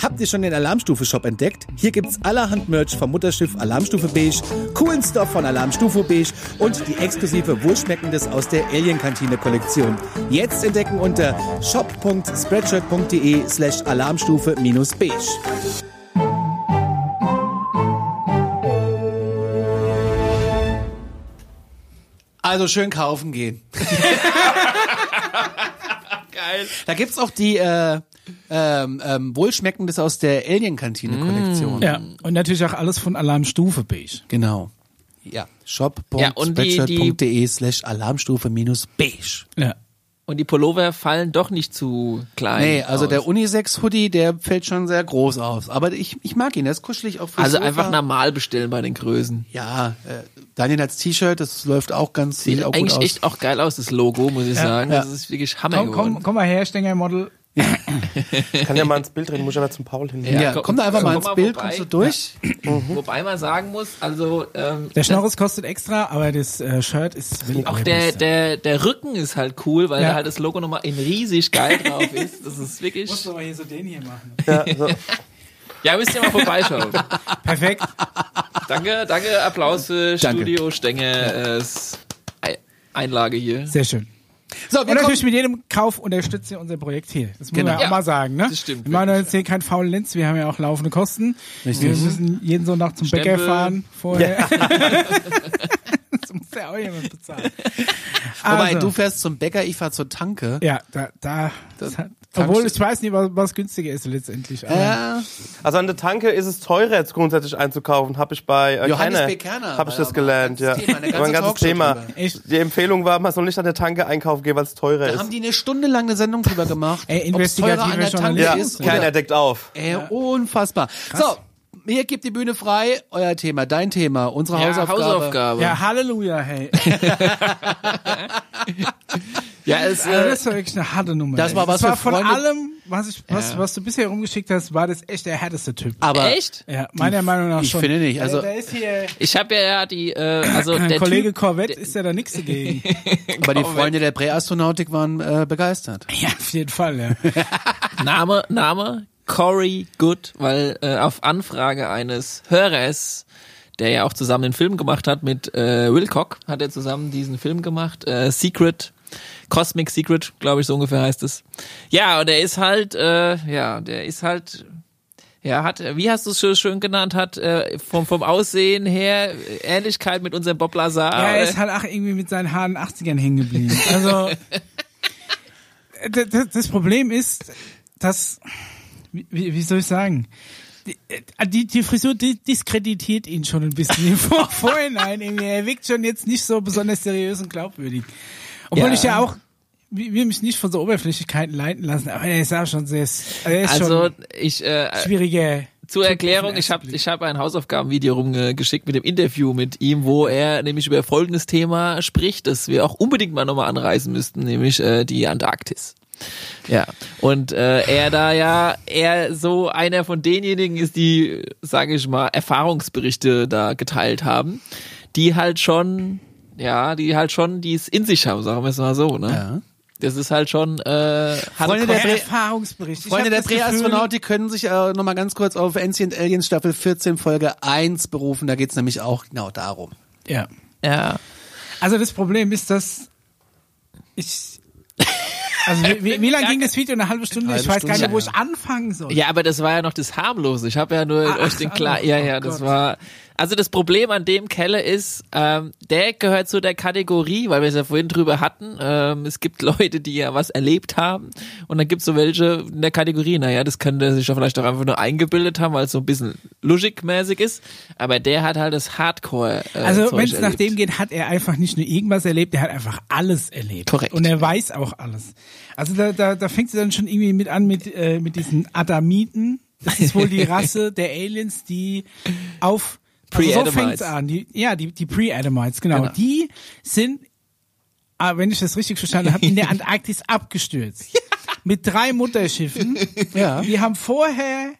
Habt ihr schon den Alarmstufe-Shop entdeckt? Hier gibt's allerhand Merch vom Mutterschiff Alarmstufe Beige, coolen Stuff von Alarmstufe Beige und die exklusive Wohlschmeckendes aus der Alien-Kantine-Kollektion. Jetzt entdecken unter shop.spreadshirt.de slash alarmstufe-beige. Also schön kaufen gehen. (laughs) Geil. Da gibt's auch die äh, ähm, ähm, Wohlschmeckendes aus der Alien-Kantine-Kollektion. Ja, und natürlich auch alles von Alarmstufe Beige. Genau. Ja. Ja, und die- shop.spreadshirt.de slash alarmstufe-beige. Ja. Und die Pullover fallen doch nicht zu klein. Nee, also aus. der Unisex-Hoodie, der fällt schon sehr groß aus. Aber ich, ich mag ihn, der ist kuschelig auch fürs Also Sofa. einfach normal bestellen bei den Größen. Ja, äh, Daniel als T-Shirt, das läuft auch ganz Sieht sieht auch gut eigentlich echt auch geil aus, das Logo, muss ich sagen. ja. Das ist wirklich Hammer Komm, geworden. komm, komm mal her, Stenger-Model. Ich kann ja mal ins Bild drehen, muss ich aber zum Paul hin. ja, komm, da einfach mal komm ins Bild, vorbei. kommst du durch? Wobei man sagen muss, also ähm, Der Schnorres kostet extra, aber das äh, Shirt ist auch der, der, der Rücken ist halt cool, weil Ja. da halt das Logo nochmal in riesig geil drauf ist. Das ist wirklich. Musst du aber hier so den hier machen. Ja, (laughs) so. Ja, müsst ihr mal vorbeischauen. (laughs) Perfekt. danke, danke, Applaus für Danke. Studio Stenge. Äh, Ei- Einlage hier. Sehr schön. So, Und wir kommen, natürlich mit jedem Kauf unterstützt ihr unser Projekt hier. Das muss Genau. man ja auch Ja, mal sagen, ne? das stimmt Wir machen jetzt hier kein Faulenz, wir haben ja auch laufende Kosten. Wir müssen jeden Sonntag zum Stempel. Bäcker fahren vorher. (laughs) das muss ja auch jemand bezahlen. wobei Also, du fährst zum Bäcker, ich fahr zur Tanke. Ja, da, da. Das hat, obwohl ich weiß nicht, was, was günstiger ist letztendlich. Ja, Also an der Tanke ist es teurer, jetzt grundsätzlich einzukaufen. Habe ich bei äh, Johannes Kerner, Habe ich das gelernt, ja. ganzes Thema, (laughs) ein ganze ganzes Thema. Die Empfehlung war, man soll nicht an der Tanke einkaufen gehen, weil es teurer da ist. haben die eine Stunde lang eine Sendung drüber gemacht. Ey, teurer an der Tanke ja, ist. keiner Oder, deckt auf. ey, unfassbar. So, hier gibt die Bühne frei. Euer Thema, dein Thema, unsere Ja, Hausaufgabe. Hausaufgabe. Ja, Halleluja, hey. (laughs) Ja, es, Also äh, das war wirklich eine harte Nummer. Das war was war für von Freunde- allem, was ich, was, was du bisher rumgeschickt hast, war das echt der härteste Typ. Aber echt? Ja, meiner Meinung nach ich schon. finde nicht, also- Ich habe ja die, äh, also (clears throat) der Kollege Typ, Corvette ist ja da nichts dagegen. (laughs) aber die Freunde der Präastronautik waren äh, begeistert. ja, auf jeden Fall, ja. (laughs) Name, Name, Corey Good, weil äh, auf Anfrage eines Hörers der ja auch zusammen den Film gemacht hat mit äh, Wilcock, hat er zusammen diesen Film gemacht, äh, Secret, Cosmic Secret, glaube ich, so ungefähr heißt es. Ja, und er ist halt, äh, ja, der ist halt, ja, hat, wie hast du es schön, schön genannt, hat äh, vom, vom Aussehen her Ähnlichkeit mit unserem Bob Lazar. Ja, er ist halt auch irgendwie mit seinen Haaren 80ern hängen geblieben. Also (laughs) das Problem ist, dass wie, wie soll ich sagen? Die, äh, die, die Frisur die diskreditiert ihn schon ein bisschen im Vor (laughs) Vorhinein. Er wirkt schon jetzt nicht so besonders seriös und glaubwürdig. Obwohl Ja. ich ja auch will will mich nicht von so Oberflächlichkeiten leiten lassen, aber er ist auch schon sehr, also ich äh, schwieriger. zur Erklärung, ich habe ich hab ein Hausaufgabenvideo rumgeschickt mit dem Interview mit ihm, wo er nämlich über folgendes Thema spricht, das wir auch unbedingt mal nochmal anreißen müssten, nämlich äh, die Antarktis. Ja, und äh, er da ja eher so einer von denjenigen ist, die, sage ich mal, Erfahrungsberichte da geteilt haben, die halt schon, ja, die halt schon dies in sich haben, sagen wir es mal so, ne? Ja. Das ist halt schon äh, Freunde Der Erfahrungsbericht. Ich Freunde der Drehastronaut, die können sich äh, nochmal ganz kurz auf Ancient Aliens Staffel 14 Folge 1 berufen. Da geht's nämlich auch genau darum. Ja. ja. Also das Problem ist, dass ich. Also wie, wie, wie lange ging das Video? Eine halbe Stunde? Halbe ich weiß gar nicht, Stunde, wo ich anfangen soll. Ja, aber das war ja noch das harmlose. Ich habe ja nur Ach, euch den ach, klar. oh Ja, ja, das Gott. war. Also das Problem an dem Kelle ist, ähm, der gehört zu der Kategorie, weil wir es ja vorhin drüber hatten. Ähm, es gibt Leute, die ja was erlebt haben, und dann gibt's so welche in der Kategorie. Naja, das könnte sich ja vielleicht auch einfach nur eingebildet haben, weil es so ein bisschen luschig-mäßig ist. Aber der hat halt das Hardcore. Äh, Also wenn es nach dem geht, hat er einfach nicht nur irgendwas erlebt, er hat einfach alles erlebt. Korrekt. Und er weiß auch alles. Also da, da, da fängt es dann schon irgendwie mit an mit, äh, mit diesen Adamiten. Das ist wohl die (laughs) Rasse der Aliens, die auf also so Pre-Adamites. fängt's an. Die, ja, die, die Pre-Adamites, genau. Genau. Die sind, ah, wenn ich das richtig verstanden habe, in der (laughs) Antarktis abgestürzt. Mit drei Mutterschiffen. Ja. Die haben vorher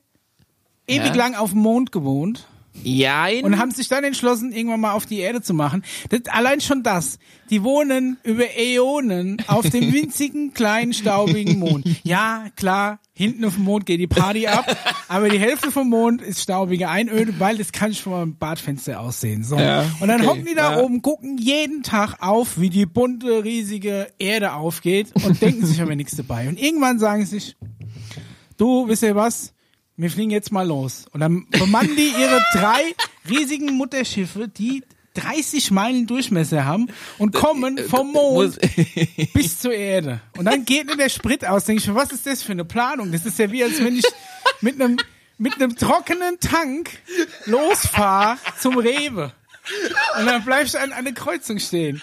ewig Ja. lang auf dem Mond gewohnt Jein. und haben sich dann entschlossen, irgendwann mal auf die Erde zu machen. Das, allein schon das. Die wohnen über Äonen auf dem (laughs) winzigen, kleinen, staubigen Mond. Ja, klar, hinten auf dem Mond geht die Party ab, aber die Hälfte vom Mond ist staubige Einöde, weil das kann ich von meinem Badfenster aussehen. So. Ja, und dann okay, hocken die da ja. oben, gucken jeden Tag auf, wie die bunte, riesige Erde aufgeht und denken sich (laughs) aber nichts dabei. Und irgendwann sagen sie sich, du, wisst ihr was? Wir fliegen jetzt mal los. Und dann bemannen die ihre drei riesigen Mutterschiffe, die 30 Meilen Durchmesser haben und kommen vom Mond (laughs) bis zur Erde. Und dann geht mir der Sprit aus. Denke ich, mir, was ist das für eine Planung? Das ist ja wie, als wenn ich mit einem mit einem trockenen Tank losfahre zum Rewe. Und dann bleib ich an, an der Kreuzung stehen.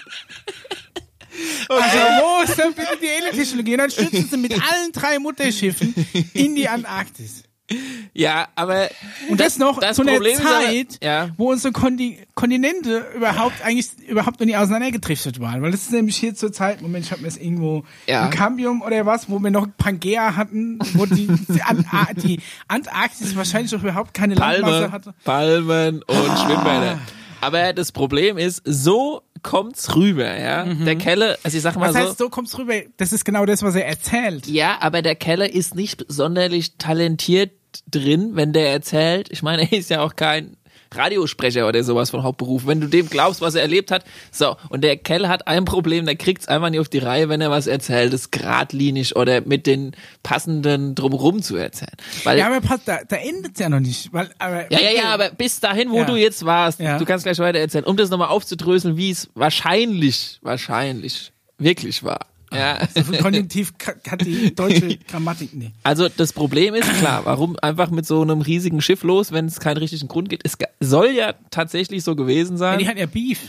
Also wo ist denn bitte die Alien-Technologie? Und dann stürzen sie mit allen drei Mutterschiffen in die Antarktis. Ja, aber Und das, noch das zu einer Problem ist aber- Zeit, ja. wo unsere Konti Kontinente überhaupt eigentlich überhaupt noch nie auseinandergedriftet waren. Weil das ist nämlich hier zur Zeit, Moment, ich habe mir das irgendwo Ja. im Cambium oder was, wo wir noch Pangea hatten, wo die, die, An (laughs) die Antarktis wahrscheinlich noch überhaupt keine Landmasse Palme, hatte. Palmen und Ah. Schwimmbäder. Aber das Problem ist, so kommt's rüber, ja. Der Kelle, also ich sag mal Mhm. Was so. heißt, so kommst rüber? Das ist genau das, was er erzählt. Ja, aber der Keller ist nicht sonderlich talentiert drin, wenn der erzählt. Ich meine, er ist ja auch kein Radiosprecher oder sowas von Hauptberuf. Wenn du dem glaubst, was er erlebt hat. So, und der Keller hat ein Problem, der kriegt's einfach nicht auf die Reihe, wenn er was erzählt, das geradlinig oder mit den passenden drumherum zu erzählen. Weil, Ja, aber pass, da, da endet's ja noch nicht. Weil, aber, ja, ja, ja, aber bis dahin, wo Ja. du jetzt warst, Ja. du kannst gleich weiter erzählen, um das nochmal aufzudröseln, wie es wahrscheinlich, wahrscheinlich wirklich war. Ja. So viel Konjunktiv hat die deutsche (laughs) Grammatik nicht. Also das Problem ist klar, warum einfach mit so einem riesigen Schiff los, wenn es keinen richtigen Grund gibt. Es soll ja tatsächlich so gewesen Ja, sein. die hatten ja Beef.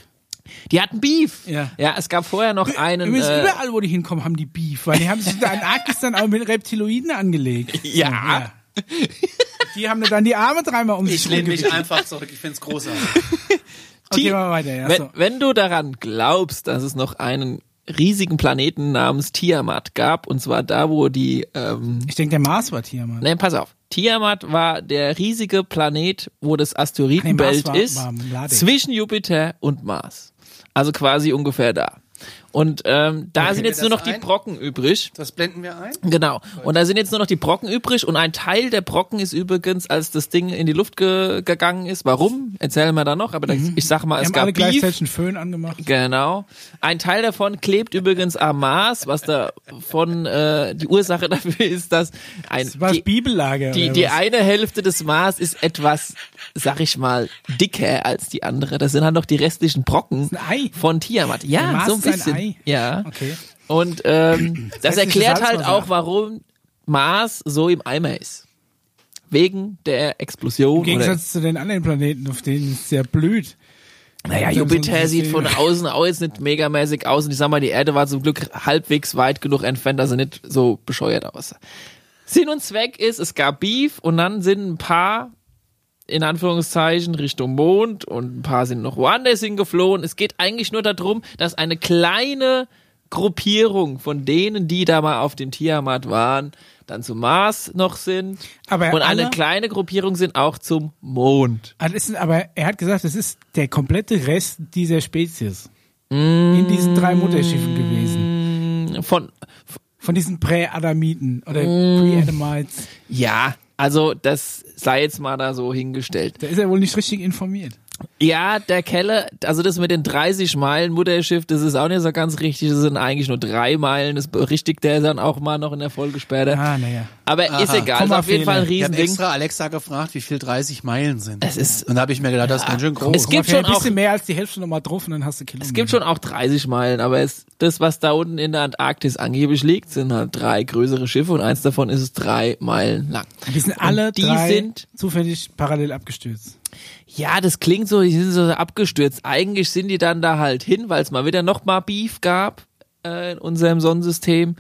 Die hatten Beef. Ja. ja es gab vorher noch einen. Übrigens, Äh, überall, wo die hinkommen, haben die Beef, weil die haben sich in der Antarktis dann auch mit Reptiloiden angelegt. (laughs) Ja. Die haben dann die Arme dreimal um sich Ich lehne mich einfach zurück. Ich find's großartig. (laughs) Okay, mal weiter, ja. wenn, So. wenn du daran glaubst, dass es noch einen riesigen Planeten namens Tiamat gab, und zwar da, wo die ähm, Ich denke, der Mars war Tiamat. Nein, pass auf. Tiamat war der riesige Planet, wo das Asteroidenbelt Nee, ist, war zwischen Jupiter und Mars. Also quasi ungefähr da. Und ähm, da sind jetzt nur noch die ein? Brocken übrig. Das blenden wir ein. Genau. Und da sind jetzt nur noch die Brocken übrig und ein Teil der Brocken ist übrigens, als das Ding in die Luft ge gegangen ist. Warum? Erzählen wir da noch. Aber das, ich sag mal, Wir es haben gab alle Beef. gleichzeitig einen Föhn angemacht. Genau. Ein Teil davon klebt übrigens am Mars, was davon äh, die Ursache (laughs) dafür ist, dass ein Das war die, Bibellager. die, die eine Hälfte des Mars ist etwas, sag ich mal, dicker als die andere. Das sind halt noch die restlichen Brocken ein Ei. von Tiamat. Der Ja, Mars so ein ist ein bisschen. Ei. Ja. Okay. Und ähm, das erklärt halt auch, warum Mars so im Eimer ist. Wegen der Explosion. Im Gegensatz zu den anderen Planeten, auf denen es sehr blüht. naja, Jupiter sieht von außen auch jetzt nicht megamäßig aus. Und ich sag mal, die Erde war zum Glück halbwegs weit genug entfernt, dass sie nicht so bescheuert aussah. Sinn und Zweck ist, es gab Beef und dann sind ein paar in Anführungszeichen Richtung Mond und ein paar sind noch woanders hingeflohen. Es geht eigentlich nur darum, dass eine kleine Gruppierung von denen, die da mal auf dem Tiamat waren, dann zum Mars noch sind. Aber und eine alle- kleine Gruppierung sind auch zum Mond. Ah, aber er hat gesagt, es ist der komplette Rest dieser Spezies. In diesen drei Mutterschiffen gewesen. Von, Von diesen Prä-Adamiten oder Mm. Pre-Adamites. ja, also das sei jetzt mal da so hingestellt. Da ist er wohl nicht richtig informiert. Ja, der Keller, also das mit den 30 Meilen Mutterschiff, das ist auch nicht so ganz richtig. Das sind eigentlich nur drei Meilen. Das berichtigt der dann auch mal noch in der Folge später. Ah, naja. Aber ist egal. Ist auf jeden Fall ein Kommafehler. Ich habe Riesending. extra Alexa gefragt, wie viel 30 Meilen sind. Es ist- und da habe ich mir gedacht, das ist ganz schön groß. Es gibt schon ein auch, bisschen mehr als die Hälfte nochmal drauf und dann hast du Kilometer. es gibt schon auch 30 Meilen, aber es, das, was da unten in der Antarktis angeblich liegt, sind halt drei größere Schiffe und eins davon ist es drei Meilen lang. Die sind alle Und die drei sind zufällig parallel abgestürzt. Ja, das klingt so, die sind so abgestürzt. Eigentlich sind die dann da halt hin, weil es mal wieder noch mal Beef gab äh, in unserem Sonnensystem.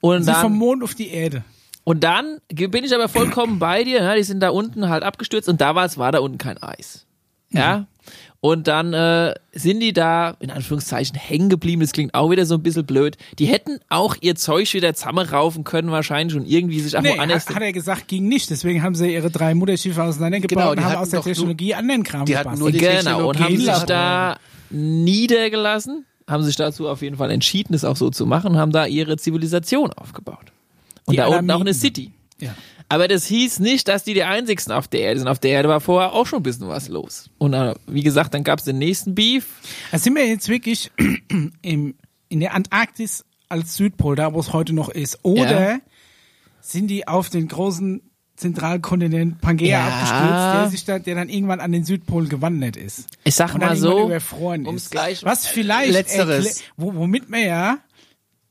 Und vom dann, Mond auf die Erde. und dann bin ich aber vollkommen bei dir. Ja, die sind da unten halt abgestürzt und damals war da unten kein Eis. Ja. Und dann äh, sind die da, in Anführungszeichen, hängen geblieben. Das klingt auch wieder so ein bisschen blöd. Die hätten auch ihr Zeug wieder zusammenraufen können wahrscheinlich und irgendwie sich auch Nee, woanders... hat, hat er gesagt, ging nicht. Deswegen haben sie ihre drei Mutterschiffe auseinandergebaut Genau, und haben aus der doch nur- Technologie anderen Kram die hatten nur die gebastelt. Genau, und Technologie haben sich da niedergelassen, haben sich dazu auf jeden Fall entschieden, es auch so zu machen, haben da ihre Zivilisation aufgebaut. Und Die da unten auch eine. City. Ja. Aber das hieß nicht, dass die die einzigsten auf der Erde sind. Auf der Erde war vorher auch schon ein bisschen was los. Und äh, wie gesagt, dann gab es den nächsten Beef. Da sind wir jetzt wirklich (clears throat) im, in der Antarktis als Südpol, da wo es heute noch ist. Oder Ja. sind die auf den großen Zentralkontinent Pangea Ja. abgestürzt, der sich da, der dann irgendwann an den Südpol gewandert ist. Ich sag mal so, ums ist. gleich- Was vielleicht Letzteres. erklä- wo, womit wir ja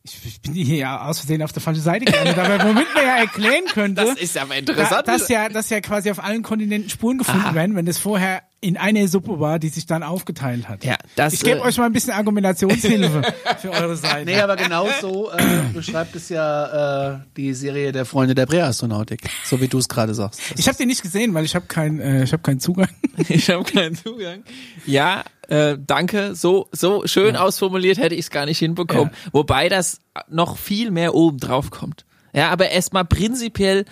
ich, bin hier ja aus Versehen auf der falschen Seite gelandet, aber womit man ja erklären (laughs) könnte, das ist aber interessant. dass ja, dass ja quasi auf allen Kontinenten Spuren gefunden werden, wenn das vorher in einer Suppe war, die sich dann aufgeteilt hat. Ja, das, ich gebe äh, euch mal ein bisschen Argumentationshilfe (laughs) für eure Seite. Nee, aber genau so äh, beschreibt es ja äh, die Serie der Freunde der Präastronautik, so wie du es gerade sagst. ich habe den nicht gesehen, weil ich habe keinen, äh, ich habe keinen Zugang. (laughs) Ich habe keinen Zugang. Ja, äh, danke. So so schön ausformuliert hätte ich es gar nicht hinbekommen. Wobei das noch viel mehr oben drauf kommt. Ja, aber erstmal prinzipiell,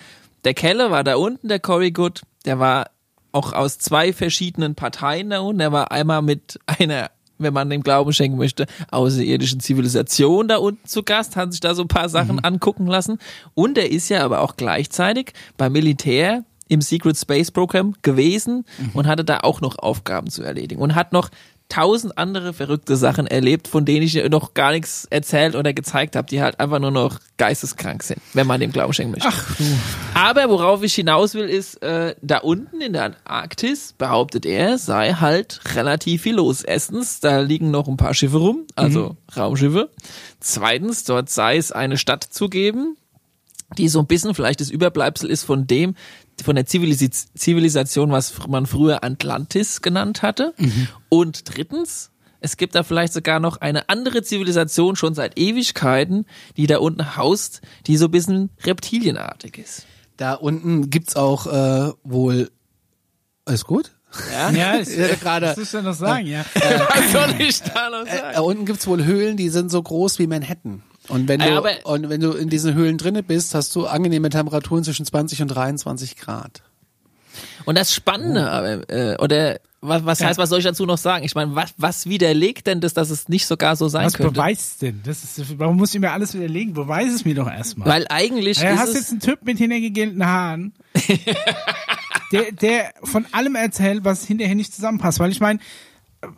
der Keller war da unten, der Cory Good, der war auch aus zwei verschiedenen Parteien da unten. Der war einmal mit einer wenn man dem Glauben schenken möchte, außerirdischen Zivilisation da unten zu Gast, hat sich da so ein paar Sachen angucken lassen. Und er ist ja aber auch gleichzeitig beim Militär im Secret Space Program gewesen und hatte da auch noch Aufgaben zu erledigen und hat noch tausend andere verrückte Sachen erlebt, von denen ich noch gar nichts erzählt oder gezeigt habe, die halt einfach nur noch geisteskrank sind, wenn man dem Glauben schenken möchte. Ach. Aber worauf ich hinaus will, ist, äh, da unten in der Antarktis, behauptet er, sei halt relativ viel los. Erstens, da liegen noch ein paar Schiffe rum, also Raumschiffe. Zweitens, dort sei es eine Stadt zu geben, die so ein bisschen vielleicht das Überbleibsel ist von dem, von der Zivilis Zivilisation, was man früher Atlantis genannt hatte. Und drittens, es gibt da vielleicht sogar noch eine andere Zivilisation schon seit Ewigkeiten, die da unten haust, die so ein bisschen reptilienartig ist. Da unten gibt's auch äh, wohl. Alles gut? Ja, das, (laughs) Ja, gerade- muss ich ja noch sagen, ja. (laughs) Was soll ich da noch sagen? Da unten gibt's wohl Höhlen, die sind so groß wie Manhattan. Und wenn du, Ja, aber- und wenn du in diesen Höhlen drinne bist, hast du angenehme Temperaturen zwischen 20 und 23 Grad. Und das Spannende, aber, äh, oder was, was heißt, was soll ich dazu noch sagen? Ich meine, was, was widerlegt denn das, dass es nicht sogar so sein Was könnte? beweist denn? Das ist, warum muss ich mir alles widerlegen? Beweis es mir doch erstmal. Weil eigentlich Ja, ist hast es, jetzt einen Typ mit hintergegelten Haaren, (laughs) der, der von allem erzählt, was hinterher nicht zusammenpasst. Weil ich meine,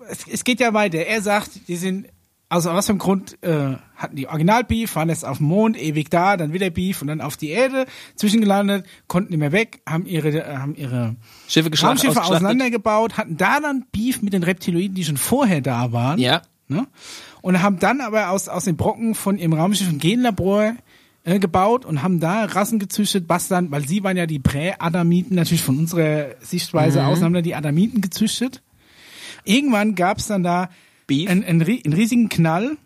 es, es geht ja weiter. Er sagt, die sind, also aus dem Grund äh, hatten die Original-Beef, waren jetzt auf dem Mond, ewig da, dann wieder Beef und dann auf die Erde, zwischengelandet, konnten nicht mehr weg, haben ihre, äh, haben ihre Schiffe Raumschiffe auseinandergebaut, hatten da dann Beef mit den Reptiloiden, die schon vorher da waren. Ja. Ne? Und haben dann aber aus, aus den Brocken von ihrem Raumschiff ein Genlabor äh, gebaut und haben da Rassen gezüchtet, was dann, weil sie waren ja die Prä-Adamiten, natürlich von unserer Sichtweise Mhm. aus, haben dann die Adamiten gezüchtet. Irgendwann gab es dann da Beef. einen, ri- einen riesigen Knall,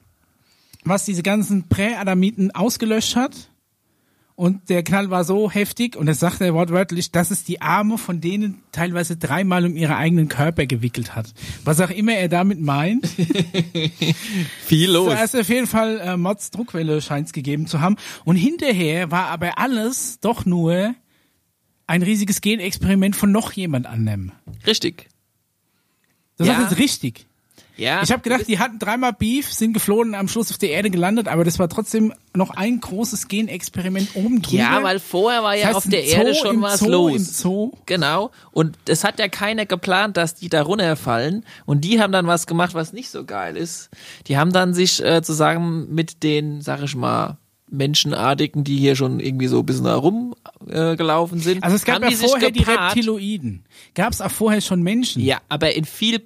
was diese ganzen Prä-Adamiten ausgelöscht hat. Und der Knall war so heftig, und das sagt er wortwörtlich, dass es die Arme von denen teilweise dreimal um ihre eigenen Körper gewickelt hat. Was auch immer er damit meint. (laughs) viel los. Da ist auf jeden Fall äh, Mods Druckwelle scheint's gegeben zu haben. Und hinterher war aber alles doch nur ein riesiges Genexperiment von noch jemand anderem. Richtig. Das Ja. ist richtig. Ja. Ich habe gedacht, die hatten dreimal Beef, sind geflohen, am Schluss auf der Erde gelandet, aber das war trotzdem noch ein großes Genexperiment oben drüber. ja, weil vorher war ja Das heißt, auf der Zoo, Erde schon was Zoo, los. Im Zoo. Genau. Und es hat ja keiner geplant, dass die da runterfallen. Und die haben dann was gemacht, was nicht so geil ist. Die haben dann sich äh, zusammen mit den, sag ich mal, Menschenartigen, die hier schon irgendwie so ein bisschen herumgelaufen äh, gelaufen sind. Also es gab ja die vorher die. Reptiloiden. Gab es auch vorher schon Menschen. Ja, aber in viel,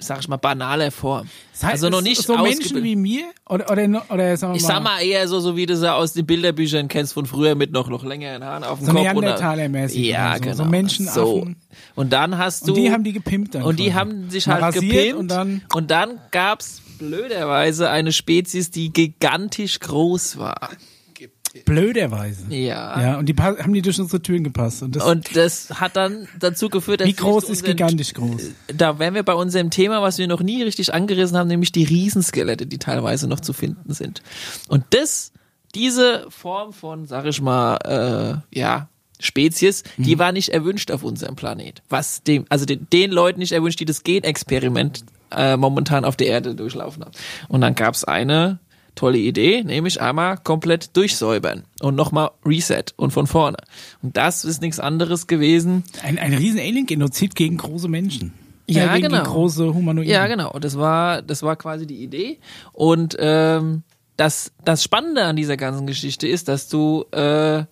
sag ich mal, banaler Form. Das heißt, also noch nicht so Menschen wie mir oder oder oder sagen wir Ich mal, sag mal eher so, so wie du sie aus den Bilderbüchern kennst von früher mit noch, noch längeren Haaren auf dem So Kopf. und- Ja, so, genau. so Menschenaffen. So. Und dann hast du. und die haben die gepimpt dann. Und die haben sich halt gepimpt. und dann und dann gab's blöderweise eine Spezies, die gigantisch groß war. Blöderweise. Ja. Ja, und die haben die durch unsere Türen gepasst und das Und das hat dann dazu geführt, dass wie groß ist unseren- gigantisch groß? Da wären wir bei unserem Thema, was wir noch nie richtig angerissen haben, nämlich die Riesenskelette, die teilweise noch zu finden sind. Und das, diese Form von, sag ich mal, äh, ja, Spezies, die war nicht erwünscht auf unserem Planet. Was dem, also den, den Leuten nicht erwünscht, die das Genexperiment äh, momentan auf der Erde durchlaufen haben. Und dann gab's eine tolle Idee, nämlich einmal komplett durchsäubern und nochmal Reset und von vorne. Und das ist nichts anderes gewesen, Ein, ein riesen Alien-Genozid gegen große Menschen. Ja, äh, gegen genau. Große Humanoiden. Ja, genau. Das war, das war quasi die Idee. Und ähm, das, das Spannende an dieser ganzen Geschichte ist, dass du, äh,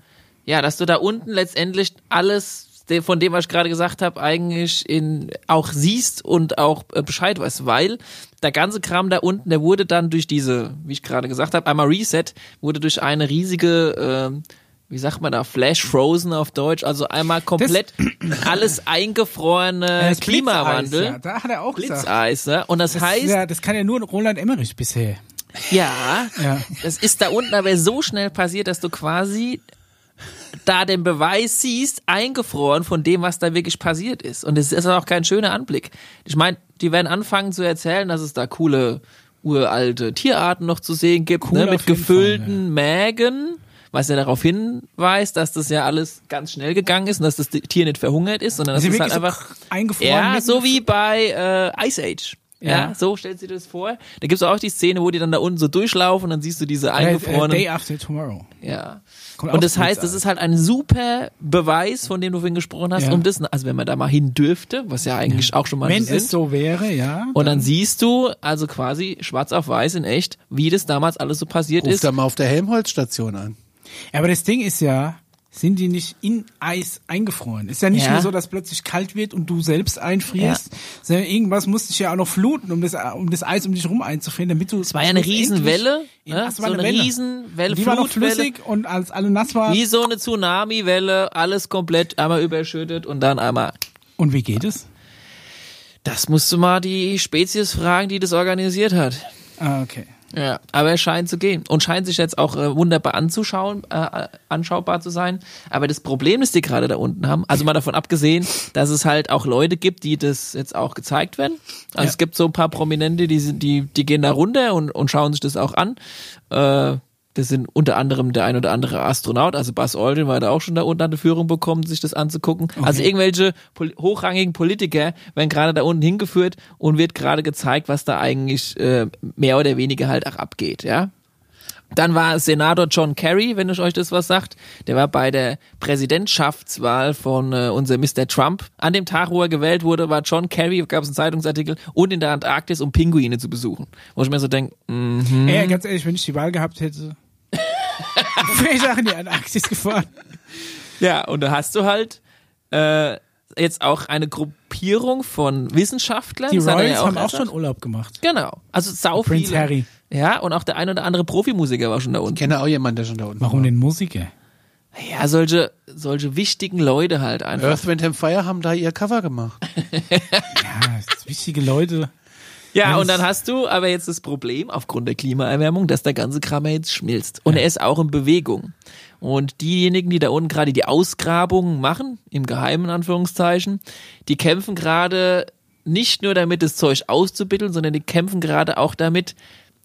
ja, dass du da unten letztendlich alles, von dem, was ich gerade gesagt habe, eigentlich in auch siehst und auch äh, Bescheid weißt, weil der ganze Kram da unten, der wurde dann durch diese, wie ich gerade gesagt habe, einmal Reset, wurde durch eine riesige ähm, wie sagt man da, Flash Frozen auf Deutsch, also einmal komplett (coughs) alles eingefrorene Äh, das Klimawandel. Blitzeis, Ja, da hat er auch gesagt. Blitzeis, ne? Und das, Das, heißt, ja, das kann ja nur Roland Emmerich bisher. ja, Ja. das ist da unten aber so schnell passiert, dass du quasi da den Beweis siehst, eingefroren von dem, was da wirklich passiert ist. Und es ist auch kein schöner Anblick. Ich meine, die werden anfangen zu erzählen, dass es da coole, uralte Tierarten noch zu sehen gibt, Cool ne? mit gefüllten Mägen, was ja darauf hinweist, dass das ja alles ganz schnell gegangen ist und dass das Tier nicht verhungert ist, sondern dass es halt so einfach eingefroren. ja, so wie bei äh, Ice Age. Ja. Ja. so stellt sie das vor. Da gibt's auch die Szene, wo die dann da unten so durchlaufen und dann siehst du diese äh, äh, eingefrorenen. Day After Tomorrow. ja. Kommt Und das heißt, das ist halt ein super Beweis, von dem du vorhin gesprochen hast, Ja. um das, also wenn man da mal hin dürfte, was ja eigentlich auch schon mal Wenn es so wäre, ja. und dann siehst du also quasi schwarz auf weiß in echt, wie das damals alles so passiert Ruf ist. da mal auf der Helmholtz-Station an. Aber das Ding ist ja, sind die nicht in Eis eingefroren? Ist ja nicht Ja. nur so, dass plötzlich kalt wird und du selbst einfrierst, sondern irgendwas muss dich ja auch noch fluten, um das, um das Eis um dich rum einzufrieren, damit du. Es war ja eine Riesenwelle, Ja, ne? es war so eine eine Welle. Riesenwelle, Die war noch flüssig und als alle nass waren. Wie so eine Tsunami-Welle, alles komplett einmal überschüttet und dann einmal Und wie geht es? Das musst du mal die Spezies fragen, die das organisiert hat. Ah, okay. Ja, aber es scheint zu gehen und scheint sich jetzt auch äh, wunderbar anzuschauen, äh, anschaubar zu sein. Aber das Problem, das die gerade da unten haben, also mal davon abgesehen, dass es halt auch Leute gibt, die das jetzt auch gezeigt werden. Also Ja. es gibt so ein paar Prominente, die sind, die, die gehen da runter und, und schauen sich das auch an. Äh, Das sind unter anderem der ein oder andere Astronaut, also Buzz Aldrin war da auch schon da unten an der Führung bekommen, sich das anzugucken. Also irgendwelche pol hochrangigen Politiker werden gerade da unten hingeführt und wird gerade gezeigt, was da eigentlich äh, mehr oder weniger halt auch abgeht, ja. Dann war Senator John Kerry, wenn ich euch das was sagt. Der war bei der Präsidentschaftswahl von äh, unser Mr. Trump. An dem Tag, wo er gewählt wurde, war John Kerry, gab es einen Zeitungsartikel, und in der Antarktis, um Pinguine zu besuchen. Wo ich mir so denke, mhm. Ey, ganz ehrlich, wenn ich die Wahl gehabt hätte, ich auch in die Antarktis gefahren. Ja, und da hast du halt äh, jetzt auch eine Gruppierung von Wissenschaftlern. Die Royals ja haben auch schon Urlaub gemacht. Genau. Also sau Prince viele. Harry. Ja, und auch der ein oder andere Profimusiker war schon da unten. Ich kenne auch jemanden, der schon da unten Warum war. den Musiker? Ja, solche, solche wichtigen Leute halt einfach. Earth, Wind and Fire haben da ihr Cover gemacht. (laughs) Ja, wichtige Leute. Ja, und dann hast du aber jetzt das Problem aufgrund der Klimaerwärmung, dass der ganze Kram ja jetzt schmilzt. Und er ist auch in Bewegung. Und diejenigen, die da unten gerade die Ausgrabungen machen, im Geheimen Anführungszeichen, die kämpfen gerade nicht nur damit, das Zeug auszubitteln, sondern die kämpfen gerade auch damit,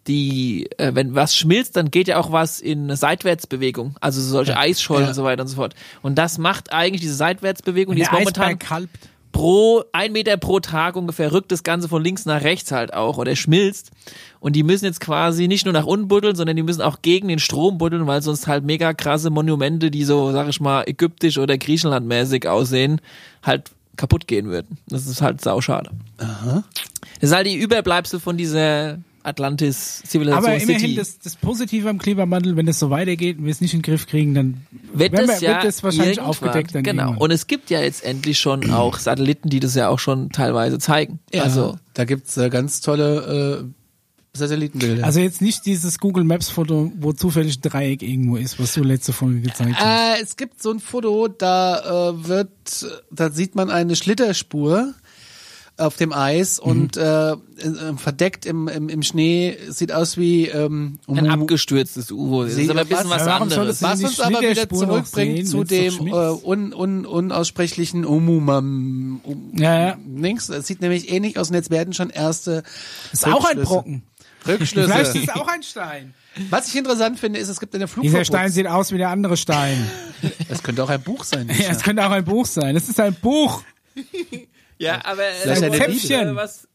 die, äh, wenn was schmilzt, dann geht ja auch was in eine Seitwärtsbewegung. Also solche Eisschollen Ja. und so weiter und so fort. Und das macht eigentlich diese Seitwärtsbewegung, die ist momentan Eisberg kalbt. Pro ein Meter pro Tag ungefähr rückt das Ganze von links nach rechts halt auch oder schmilzt. Und die müssen jetzt quasi nicht nur nach unten buddeln, sondern die müssen auch gegen den Strom buddeln, weil sonst halt mega krasse Monumente, die so, sag ich mal, ägyptisch oder griechenlandmäßig aussehen, halt kaputt gehen würden. Das ist halt sauschade. Aha. Das ist halt die Überbleibsel von dieser Atlantis-Zivilisation Aber immerhin City. das, das Positive am Klimawandel, wenn es so weitergeht und wir es nicht in den Griff kriegen, dann wird das wir, ja wird das wahrscheinlich irgendwann. aufgedeckt. Dann Genau. irgendwann. Und es gibt ja jetzt endlich schon auch Satelliten, die das ja auch schon teilweise zeigen. Also da gibt's äh, ganz tolle äh, Satellitenbilder. Also jetzt nicht dieses Google Maps Foto, wo zufällig ein Dreieck irgendwo ist, was du letzte Folge gezeigt hast. Äh, es gibt so ein Foto, da äh, wird, da sieht man eine Schlitterspur auf dem Eis Mhm. und äh, äh, verdeckt im, im, im Schnee sieht aus wie ähm, ein abgestürztes U-Boot. Das Sie- ist aber ein bisschen was- was anderes. es- was uns aber wieder zurückbringt sehen, zu dem äh, un, un, unaussprechlichen Umumam. Um, Ja, ja. Links, das sieht nämlich ähnlich aus und jetzt werden schon erste ist auch ein. Brocken. Rückschlüsse. Vielleicht ist es auch ein Stein. Was ich interessant finde, ist, es gibt eine Dieser Flugverbot. Stein sieht aus wie der andere Stein. (laughs) Es könnte auch ein Buch sein. Ja, es könnte auch ein Buch sein. Es ist ein Buch. (laughs) Ja, aber äh, eine Zäpfchen. äh, was.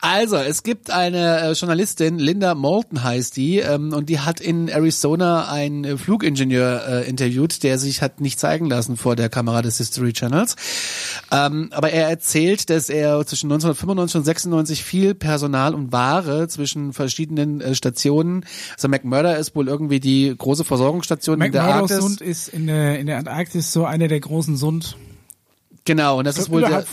Also, es gibt eine äh, Journalistin, Linda Moulton heißt die, ähm, und die hat in Arizona einen äh, Flugingenieur äh, interviewt, der sich hat nicht zeigen lassen vor der Kamera des History Channels. Ähm, aber er erzählt, dass er zwischen 1995 und 96 viel Personal und Ware zwischen verschiedenen äh, Stationen, also McMurdo ist wohl irgendwie die große Versorgungsstation in der McMurdo Arktis. Sund ist in der, in der Antarktis so einer der großen Sund. Genau, und das So ist wohl der,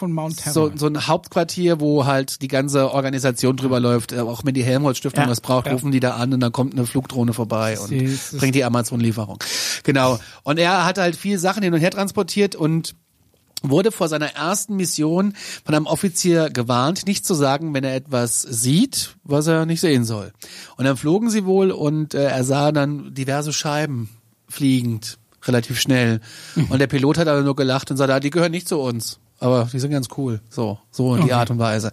so, so ein Hauptquartier, wo halt die ganze Organisation drüber läuft. Äh, Auch wenn die Helmholtz-Stiftung Ja, was braucht, ja. rufen die da an und dann kommt eine Flugdrohne vorbei und ist- bringt die Amazon-Lieferung. Genau. Und er hat halt viel Sachen hin und her transportiert und wurde vor seiner ersten Mission von einem Offizier gewarnt, nicht zu sagen, wenn er etwas sieht, was er nicht sehen soll. Und dann flogen sie wohl und äh, er sah dann diverse Scheiben fliegend, relativ schnell. Und der Pilot hat aber nur gelacht und sagte, ah, die gehören nicht zu uns. Aber die sind ganz cool. So, so in die Art und Weise.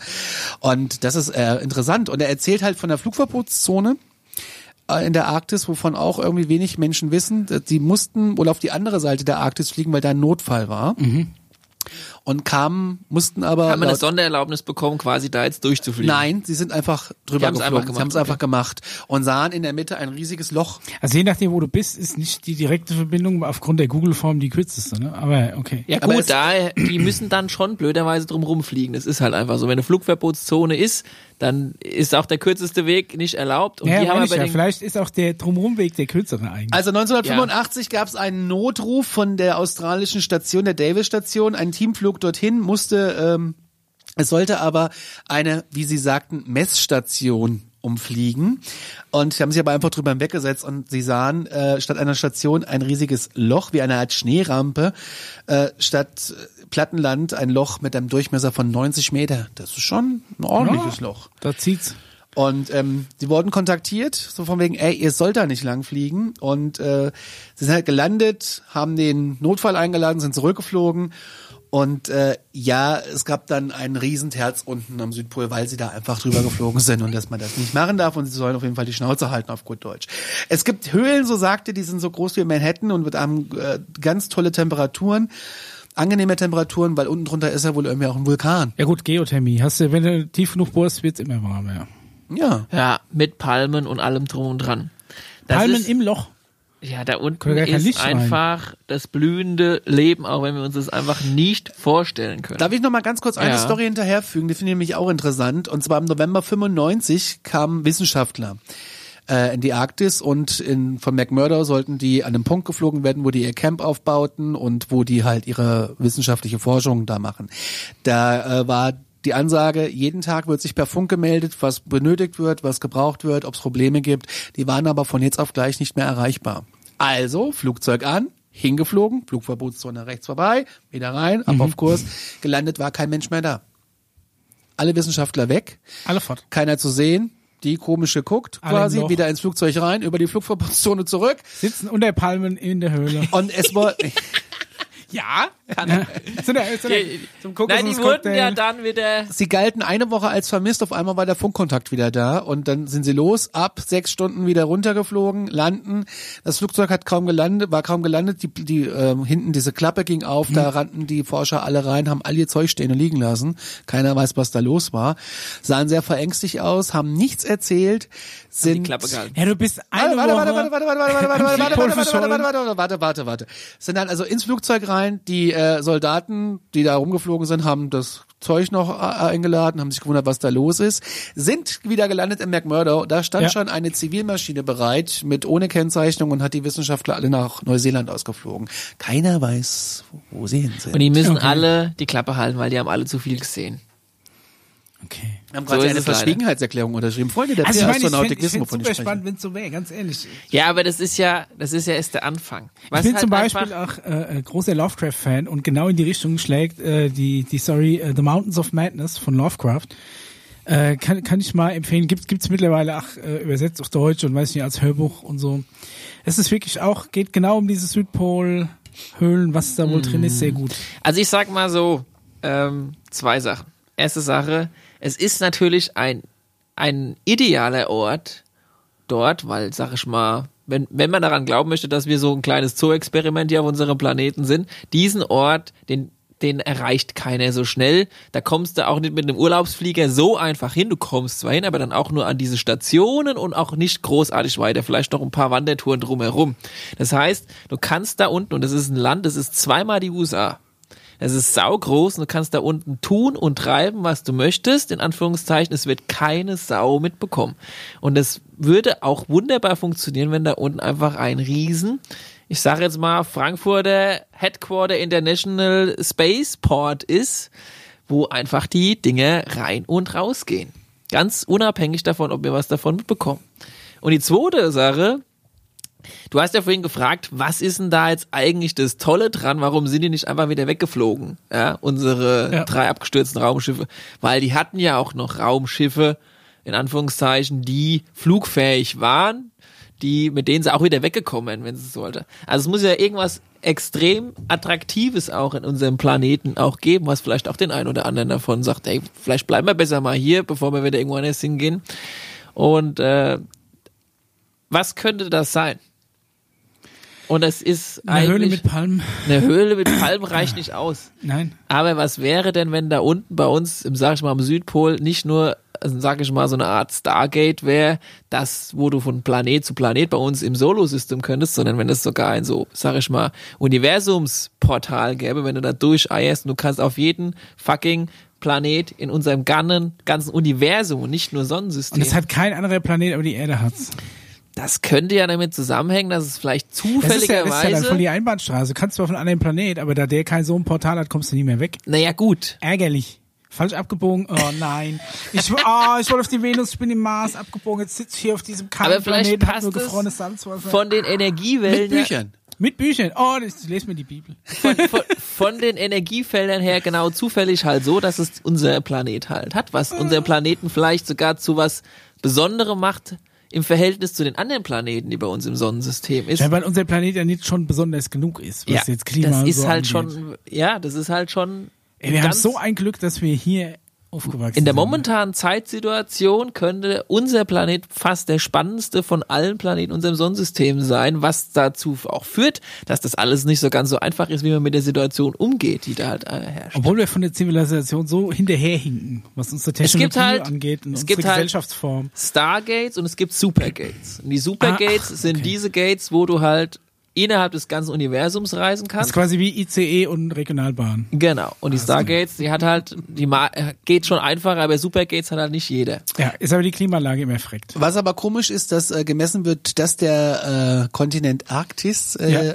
Und das ist äh, interessant. Und er erzählt halt von der Flugverbotszone äh, in der Arktis, wovon auch irgendwie wenig Menschen wissen. Die mussten wohl auf die andere Seite der Arktis fliegen, weil da ein Notfall war. Und kamen, mussten aber. Haben wir eine Sondererlaubnis bekommen, quasi da jetzt durchzufliegen? Nein, sie sind einfach drüber Die geflogen. einfach sie haben es gemacht, einfach gemacht und sahen in der Mitte ein riesiges Loch. Also je nachdem, wo du bist, ist nicht die direkte Verbindung aufgrund der Google-Form die kürzeste. Ne? Aber okay. Ja Aber gut, da, die müssen dann schon blöderweise drum rumfliegen. Das ist halt einfach so. Wenn eine Flugverbotszone ist, dann ist auch der kürzeste Weg nicht erlaubt. Und Ja, die haben aber ja. Vielleicht ist auch der Drumrumweg der kürzere eigentlich. Also 1985 gab es einen Notruf von der australischen Station, der Davis-Station. Ein Team flog dorthin, musste, ähm, es sollte aber eine, wie sie sagten, Messstation umfliegen. Und sie haben sich aber einfach drüber weggesetzt und sie sahen äh, statt einer Station ein riesiges Loch, wie eine Art Schneerampe, äh, statt äh, Plattenland ein Loch mit einem Durchmesser von 90 Meter. Das ist schon ein ordentliches Loch. Da zieht's. Und ähm, die wurden kontaktiert, so von wegen, ey, ihr sollt da nicht lang fliegen. Und äh, sie sind halt gelandet, haben den Notfall eingeladen, sind zurückgeflogen Und äh, ja, es gab dann einen Riesenterz unten am Südpol, weil sie da einfach drüber geflogen sind und dass man das nicht machen darf und sie sollen auf jeden Fall die Schnauze halten auf gut Deutsch. Es gibt Höhlen, so sagte, die sind so groß wie Manhattan und haben äh, ganz tolle Temperaturen, angenehme Temperaturen, weil unten drunter ist ja wohl irgendwie auch ein Vulkan. Ja gut, Geothermie. Hast du, wenn du tief genug bohrst, wird's immer warmer. Ja. Ja, mit Palmen und allem drum und dran. Das Palmen ist, im Loch. Ja, da unten ist Licht rein. einfach das blühende Leben, auch wenn wir uns das einfach nicht vorstellen können. Darf ich noch mal ganz kurz eine Ja. Story hinterherfügen, die finde ich nämlich auch interessant. Und zwar im November 95 kamen Wissenschaftler äh, in die Arktis und in, von McMurdo sollten die an einem Punkt geflogen werden, wo die ihr Camp aufbauten und wo die halt ihre wissenschaftliche Forschung da machen. Da äh, war die Ansage, jeden Tag wird sich per Funk gemeldet, was benötigt wird, was gebraucht wird, ob es Probleme gibt. Die waren aber von jetzt auf gleich nicht mehr erreichbar. Also, Flugzeug an, hingeflogen, Flugverbotszone rechts vorbei, wieder rein, ab auf Kurs, gelandet war kein Mensch mehr da. Alle Wissenschaftler weg, Alle fort. keiner zu sehen, die komisch geguckt, Alle quasi, wieder ins Flugzeug rein, über die Flugverbotszone zurück Sitzen unter Palmen in der Höhle. und es war, (laughs) ja? ja. Zu der, zu der, zum Nein, die wurden ja dann wieder sie galten eine Woche als vermisst, auf einmal war der Funkkontakt wieder da und dann sind sie los, ab sechs Stunden wieder runtergeflogen, landen. Das Flugzeug hat kaum gelandet, war kaum gelandet, die, die ähm, hinten diese Klappe ging auf, da rannten die Forscher alle rein, haben all ihr Zeug stehen und liegen lassen. Keiner weiß, was da los war. Sahen sehr verängstigt aus, haben nichts erzählt, die sind Klappe gehalten. Ja, du bist eine Warte, warte, Woche. warte, warte, warte, warte, warte, warte, warte, Südpol warte, warte, verschollen. warte, warte, warte, warte, warte. Sind dann also ins Flugzeug rein, die äh, Soldaten, die da rumgeflogen sind, haben das Zeug noch äh, eingeladen, haben sich gewundert, was da los ist, sind wieder gelandet in McMurdo. Da stand Ja. schon eine Zivilmaschine bereit, mit ohne Kennzeichnung und hat die Wissenschaftler alle nach Neuseeland ausgeflogen. Keiner weiß, wo sie hin sind. Und die müssen Okay. alle die Klappe halten, weil die haben alle zu viel gesehen. Okay. Wir haben so gerade ist eine es. Verschwiegenheitserklärung unterschrieben. Freunde der Also ich meine, ich Astronautik finde wissen, es wovon ich super spreche. spannend, wenn es so wäre, ganz ehrlich. Ja, aber das ist ja, das ist ja erst der Anfang. Was Ich bin halt zum Beispiel auch äh, äh, großer Lovecraft-Fan und genau in die Richtung schlägt äh, die, die Story äh, The Mountains of Madness von Lovecraft. Äh, kann, kann ich mal empfehlen. Gibt gibt's mittlerweile auch äh, übersetzt auf Deutsch und weiß nicht, als Hörbuch und so. Es ist wirklich auch, geht genau um diese Südpol-Höhlen, was da wohl drin ist, sehr gut. Also ich sag mal so, ähm, zwei Sachen. Erste Sache, es ist natürlich ein, ein idealer Ort dort, weil, sag ich mal, wenn, wenn man daran glauben möchte, dass wir so ein kleines Zoo-Experiment hier auf unserem Planeten sind, diesen Ort, den, den erreicht keiner so schnell. Da kommst du auch nicht mit einem Urlaubsflieger so einfach hin. Du kommst zwar hin, aber dann auch nur an diese Stationen und auch nicht großartig weiter. Vielleicht noch ein paar Wandertouren drumherum. Das heißt, du kannst da unten, und das ist ein Land, das ist zweimal die USA. Es ist saugroß und du kannst da unten tun und treiben, was du möchtest. In Anführungszeichen, es wird keine Sau mitbekommen. Und es würde auch wunderbar funktionieren, wenn da unten einfach ein Riesen, ich sage jetzt mal, Frankfurter Headquarter International Spaceport ist, wo einfach die Dinge rein und rausgehen. Ganz unabhängig davon, ob wir was davon mitbekommen. Und die zweite Sache, Du hast ja vorhin gefragt, was ist denn da jetzt eigentlich das Tolle dran? Warum sind die nicht einfach wieder weggeflogen? Ja, unsere Ja. drei abgestürzten Raumschiffe. Weil die hatten ja auch noch Raumschiffe, in Anführungszeichen, die flugfähig waren, die, mit denen sie auch wieder weggekommen wären, wenn sie es sollte. Also es muss ja irgendwas extrem Attraktives auch in unserem Planeten auch geben, was vielleicht auch den einen oder anderen davon sagt, ey, vielleicht bleiben wir besser mal hier, bevor wir wieder irgendwo anders hingehen. Und äh, was könnte das sein? Und es ist Eine Höhle mit Palmen. eine Höhle mit Palmen reicht nicht aus. (laughs) Nein. Aber was wäre denn, wenn da unten bei uns, im sag ich mal am Südpol, nicht nur, also sag ich mal, so eine Art Stargate wäre, das, wo du von Planet zu Planet bei uns im Solo-System könntest, sondern wenn es sogar ein so, sag ich mal, Universumsportal gäbe, wenn du da durcheierst und du kannst auf jeden fucking Planet in unserem gannen, ganzen Universum und nicht nur Sonnensystem. Und es hat kein anderer Planet, aber die Erde hat's. Das könnte ja damit zusammenhängen, dass es vielleicht Das ist ja, das ist ja dann zufälligerweise. voll die Einbahnstraße. Du kannst zwar von einem anderen Planet, aber da der kein so ein Portal hat, kommst du nie mehr weg. naja, gut. Ärgerlich. Falsch abgebogen. Oh nein. Ich, oh, ich wollte auf die Venus, ich bin im Mars abgebogen. Jetzt sitze ich hier auf diesem kalten Aber vielleicht Planeten, hab passt nur es gefrorenes Salzwasser. von den Energiewellen. Mit Büchern. Mit Büchern. Oh, das, ich lese mir die Bibel. von, von, von den Energiefeldern her genau zufällig halt so, dass es unser Planet halt hat, was unser Planeten vielleicht sogar zu was Besonderem macht im Verhältnis zu den anderen Planeten, die bei uns im Sonnensystem ist. Ja, weil unser Planet ja nicht schon besonders genug ist, was jetzt Klima das ist so halt angeht. schon, ja, das ist halt schon. Ey, wir haben so ein Glück, dass wir hier aufgewachsen In der sind. momentanen Zeitsituation könnte unser Planet fast der spannendste von allen Planeten in unserem Sonnensystem sein, was dazu auch führt, dass das alles nicht so ganz so einfach ist, wie man mit der Situation umgeht, die da halt äh, herrscht. Obwohl wir von der Zivilisation so hinterherhinken, was unsere Technologie halt- angeht und es unsere gibt halt- Gesellschaftsform. Stargates und es gibt Supergates. Und die Supergates Ah, sind okay. diese Gates, wo du halt innerhalb des ganzen Universums reisen Das ist kannst. quasi wie ICE und Regionalbahn. Genau. Und die Stargates, die hat halt, die Ma geht schon einfacher, aber Supergates hat halt nicht jeder. Ja, ist aber die Klimaanlage immer freckt. Was aber komisch ist, dass äh, gemessen wird, dass der äh, Kontinent Arktis äh, Ja.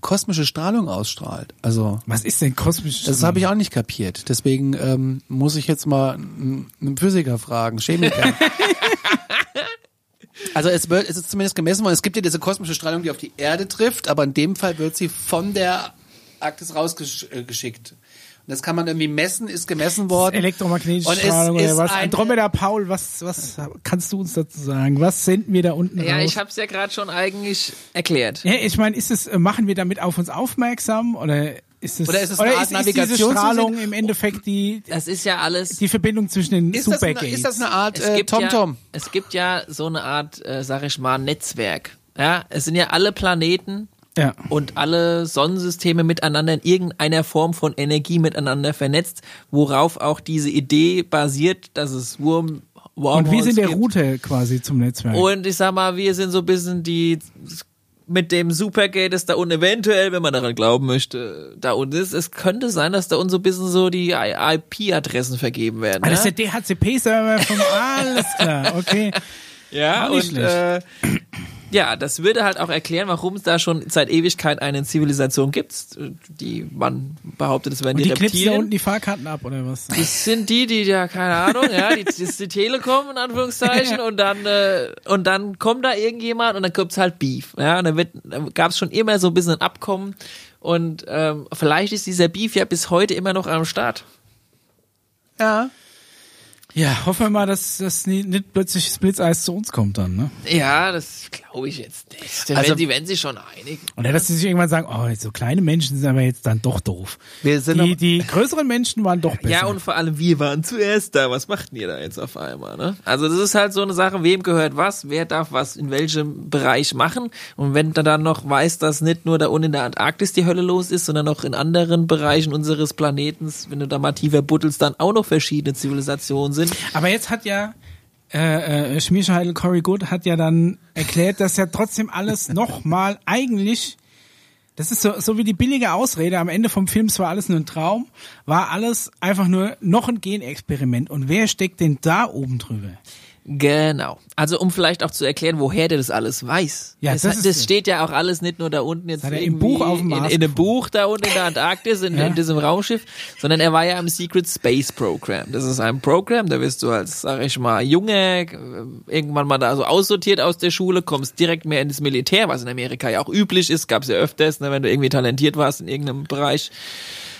kosmische Strahlung ausstrahlt. Also Was ist denn kosmisch? das habe ich auch nicht kapiert. Deswegen ähm, muss ich jetzt mal einen einen Physiker fragen, Chemiker. (laughs) Also es wird, es ist zumindest gemessen worden. Es gibt ja diese kosmische Strahlung, die auf die Erde trifft, aber in dem Fall wird sie von der Arktis rausgeschickt. Und das kann man irgendwie messen, ist gemessen worden. Elektromagnetische Und es Strahlung oder ist was? Andromeda Paul, was, was kannst du uns dazu sagen? Was senden wir da unten Ja, raus? ich hab's ja gerade schon eigentlich erklärt. ja, ich meine, ist es, machen wir damit auf uns aufmerksam oder ist es, Oder ist es eine Art ist, ist diese Navigationssystem? Strahlung im Endeffekt die, Das ist ja alles. die Verbindung zwischen den ist, das eine, ist das eine Art es äh, gibt ja, TomTom? es gibt ja so eine Art, äh, sag ich mal, Netzwerk. Ja, es sind ja alle Planeten ja. und alle Sonnensysteme miteinander in irgendeiner Form von Energie miteinander vernetzt, worauf auch diese Idee basiert, dass es Wurm Und Wormholes wir sind der gibt. Router quasi zum Netzwerk. Und ich sag mal, wir sind so ein bisschen die mit dem Supergate, das da unten eventuell, wenn man daran glauben möchte, da unten ist. Es könnte sein, dass da unten so ein bisschen so die IP-Adressen vergeben werden. ah, das ist der DHCP-Server von (laughs) alles klar, okay. Ja, und äh. Ja, das würde halt auch erklären, warum es da schon seit Ewigkeit eine Zivilisation gibt, die man behauptet, es wären Und die, die knipsen da Reptilien. unten die Fahrkarten ab oder was? Das sind die, die ja keine Ahnung, ja, die, das ist die Telekom in Anführungszeichen (laughs) und dann äh, und dann kommt da irgendjemand und dann gibt's halt Beef, ja, und dann wird gab es schon immer so ein bisschen ein Abkommen und ähm, vielleicht ist dieser Beef ja bis heute immer noch am Start. Ja. Ja, hoffen wir mal, dass das nicht plötzlich das Blitzeis zu uns kommt dann, ne? Ja, das glaube ich jetzt nicht. Also- wenn die werden sich schon einigen. Oder dass sie sich irgendwann sagen, oh, so kleine Menschen sind aber jetzt dann doch doof. Wir sind die, die größeren Menschen waren doch besser. Ja, und vor allem, wir waren zuerst da. Was machten ihr da jetzt auf einmal, ne? Also, das ist halt so eine Sache, wem gehört was, wer darf was in welchem Bereich machen. Und wenn du dann noch weißt, dass nicht nur da unten in der Antarktis die Hölle los ist, sondern auch in anderen Bereichen unseres Planetens, wenn du da mal tiefer buddelst, dann auch noch verschiedene Zivilisationen sind. Aber jetzt hat ja äh, äh, Schmierscheidel Cory Good hat ja dann erklärt, dass ja trotzdem alles (laughs) nochmal eigentlich das ist so, so wie die billige Ausrede am Ende vom Film, es war alles nur ein Traum, war alles einfach nur noch ein Genexperiment. Und wer steckt denn da oben drüber? Genau. Also um vielleicht auch zu erklären, woher der das alles weiß. Ja, das, das das, steht ja auch alles nicht nur da unten jetzt im Buch auf dem in, Mars in einem gefunden. Buch da unten in der Antarktis, in, Ja. in diesem Raumschiff, sondern er war ja im Secret Space Program. Das ist ein Programm, da wirst du als, sag ich mal, Junge äh, irgendwann mal da so aussortiert aus der Schule, kommst direkt mehr ins Militär, was in Amerika ja auch üblich ist, gab's ja öfters, ne, wenn du irgendwie talentiert warst in irgendeinem Bereich.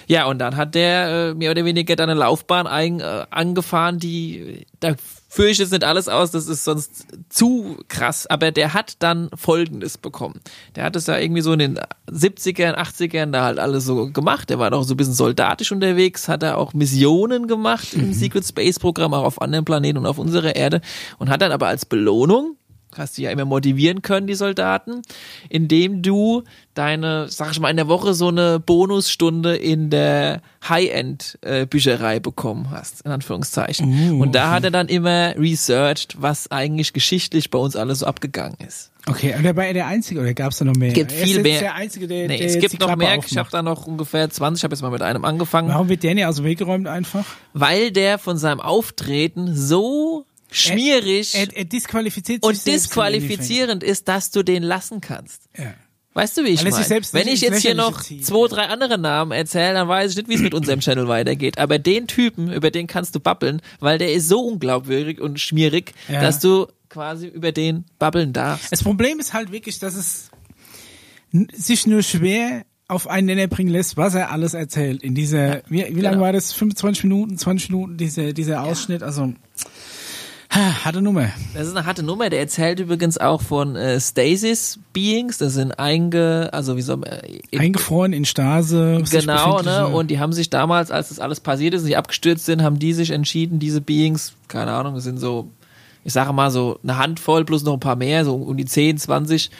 Ja, und dann hat der äh, mehr oder weniger dann eine Laufbahn ein, äh, angefahren, die, da führe ich jetzt nicht alles aus, das ist sonst zu krass, aber der hat dann Folgendes bekommen. Der hat es ja irgendwie so in den 70ern, 80ern da halt alles so gemacht, der war doch so ein bisschen soldatisch unterwegs, hat er auch Missionen gemacht im Secret Space Programm, auch auf anderen Planeten und auf unserer Erde und hat dann aber als Belohnung hast du ja immer motivieren können, die Soldaten, indem du deine, sag ich mal, in der Woche so eine Bonusstunde in der High-End-Bücherei bekommen hast, in Anführungszeichen. Und da hat er dann immer researched, was eigentlich geschichtlich bei uns alles so abgegangen ist. Okay, und der war er der Einzige oder gab es da noch mehr? Gibt er ist viel mehr. der Einzige, der, Nee, der es gibt noch mehr, ich aufmacht. habe da noch ungefähr 20, ich habe jetzt mal mit einem angefangen, Warum wird der nicht aus dem Weg geräumt einfach? weil der von seinem Auftreten so schmierig Er, er disqualifiziert sich und disqualifizierend ist, dass du den lassen kannst. Ja. Weißt du, wie ich er meine? Wenn ich jetzt hier noch zieht. zwei, drei andere Namen erzähle, dann weiß ich nicht, wie es mit unserem Channel weitergeht. Aber den Typen, über den kannst du babbeln, weil der ist so unglaubwürdig und schmierig, Ja. dass du quasi über den babbeln darfst. Das Problem ist halt wirklich, dass es sich nur schwer auf einen Nenner bringen lässt, was er alles erzählt. In dieser, wie, wie lange genau. war das? 25 Minuten, 20 Minuten, dieser, dieser Ausschnitt. Also, Ha, Hatte Nummer. Das ist eine harte Nummer. Der erzählt übrigens auch von äh, Stasis Beings. Das sind einge, also wie man, äh, in- Eingefroren in Stase. Genau, ne? Und die haben sich damals, als das alles passiert ist und die abgestürzt sind, haben die sich entschieden, diese Beings, keine Ahnung, das sind so, ich sage mal so eine Handvoll plus noch ein paar mehr, so um die 10, 20,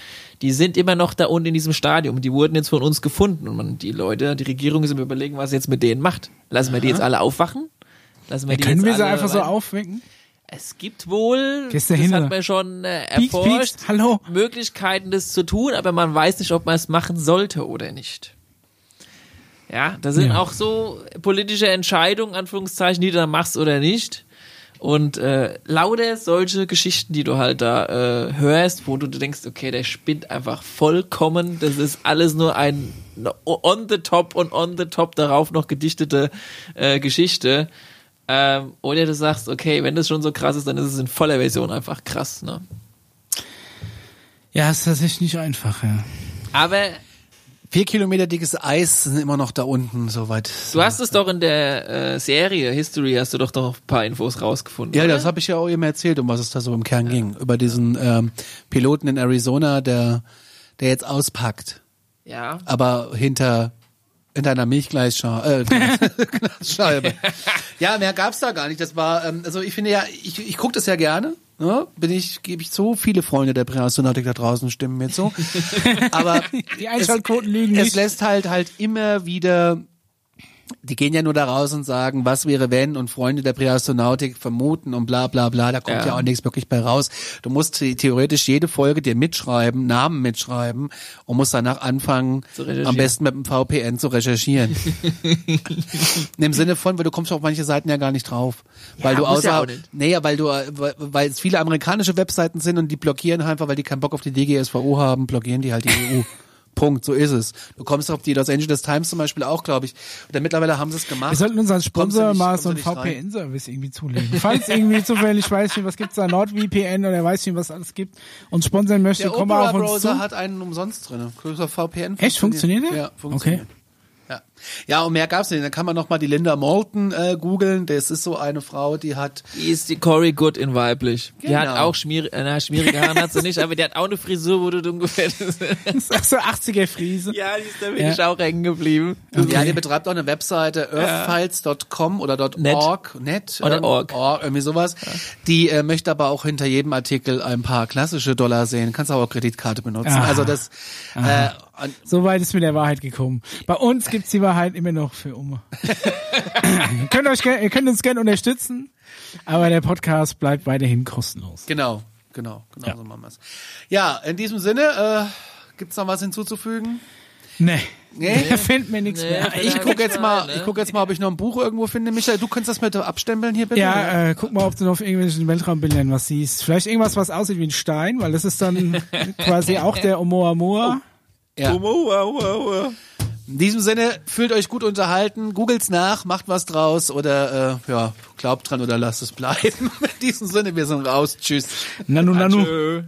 die sind immer noch da unten in diesem Stadium. Die wurden jetzt von uns gefunden und man, die Leute, die Regierung ist im Überlegen, was jetzt mit denen macht. Lassen wir die jetzt alle aufwachen? Lassen wir die Können jetzt wir sie einfach so rein- aufwecken? Es gibt wohl, das hat man schon äh, erforscht, pieks, hallo. Möglichkeiten, das zu tun, aber man weiß nicht, ob man es machen sollte oder nicht. Ja, da sind Ja. auch so politische Entscheidungen, Anführungszeichen, die du dann machst oder nicht. Und äh, lauter solche Geschichten, die du halt da äh, hörst, wo du denkst, okay, der spinnt einfach vollkommen. Das ist alles nur ein on the top und on the top darauf noch gedichtete äh, Geschichte. Ähm, oder du sagst, okay, wenn das schon so krass ist, dann ist es in voller Version einfach krass. Ne? Ja, ist tatsächlich nicht einfach, ja. Aber Vier Kilometer dickes Eis sind immer noch da unten, soweit. du hast es doch in der äh, Serie History, hast du doch noch ein paar Infos rausgefunden. Ja, oder? das habe ich ja auch eben erzählt, um was es da so im Kern ging. Über diesen ähm, Piloten in Arizona, der, der jetzt auspackt, ja. aber hinter hinter einer Milchgleisscheibe. Äh, (laughs) Glasscheibe. (laughs) ja, mehr gab's da gar nicht. Das war, ähm, also ich finde ja, ich, ich gucke das ja gerne. Ne? Bin ich, gebe ich zu, viele Freunde der Präastronautik da draußen stimmen mir zu. (laughs) Aber Die Einschaltquoten lügen es nicht. lässt halt halt immer wieder die gehen ja nur da raus und sagen, was wäre wenn und Freunde der Präastronautik vermuten und bla bla bla, da kommt ja, Ja. auch nichts wirklich bei raus. Du musst the- theoretisch jede Folge dir mitschreiben, Namen mitschreiben und musst danach anfangen, am besten mit dem VPN zu recherchieren. (laughs) Im Sinne von, weil du kommst auf manche Seiten ja gar nicht drauf. weil du ja außer, nicht. nee, ja, weil du, äh, weil es viele amerikanische Webseiten sind und die blockieren einfach, weil die keinen Bock auf die DGSVO haben, blockieren die halt die EU. (laughs) Punkt, so ist es. Du kommst auf die Los Angeles Times zum Beispiel auch, glaube ich. Oder mittlerweile haben sie es gemacht. Wir sollten unseren Kommst du Sponsor nicht- mal so einen. VPN-Service irgendwie zulegen. Falls irgendwie zufällig, weiß nicht, was gibt's da, NordVPN oder weiß nicht, was alles gibt und sponsern möchte, Der komm mal auf uns Browser zu. hat einen umsonst drin. Größer VPN. Echt? Funktioniert der? Ja, funktioniert. Okay. Ja. Ja, und mehr gab's nicht. Dann kann man noch mal die Linda Moulton äh, googeln. Das ist so eine Frau, die hat Die ist die Cory Good in weiblich. Die Genau. hat auch schmier äh, na, schmierige Haare hat sie nicht, aber die hat auch eine Frisur, wo du ungefähr. Das ist so 80er Friese. ja, die ist da bin Ja. auch hängen geblieben. Ja, die betreibt auch eine Webseite earthfiles.com oder Net. .org, net Oder ähm, org. irgendwie sowas. Die äh, möchte aber auch hinter jedem Artikel ein paar klassische Dollar sehen. Kannst auch Kreditkarte benutzen. Ah. Also das äh, So weit ist mit der Wahrheit gekommen. Bei uns gibt's die Wahrheit immer noch für Umme. (laughs) ihr, könnt euch, ihr könnt uns gerne unterstützen, aber der Podcast bleibt weiterhin kostenlos. genau, genau, genau Ja. so machen wir's. Ja, in diesem Sinne, äh, gibt's noch was hinzuzufügen? Nee. Nee? (laughs) Da findet mir nichts Nee. mehr. Ich gucke jetzt mal, ne? ich guck jetzt mal, ob ich noch ein Buch irgendwo finde. Michael, du kannst das mit abstempeln hier bitte? Ja, äh, guck mal, ob du noch auf irgendwelchen Weltraumbildern was siehst. Vielleicht irgendwas, was aussieht wie ein Stein, weil das ist dann (laughs) quasi auch der Oumuamua. ja. Oh, In diesem Sinne, fühlt euch gut unterhalten, googelt's nach, macht was draus oder äh, ja, glaubt dran oder lasst es bleiben. (laughs) In diesem Sinne, wir sind raus. Tschüss. Nanu, nanu. Tschö.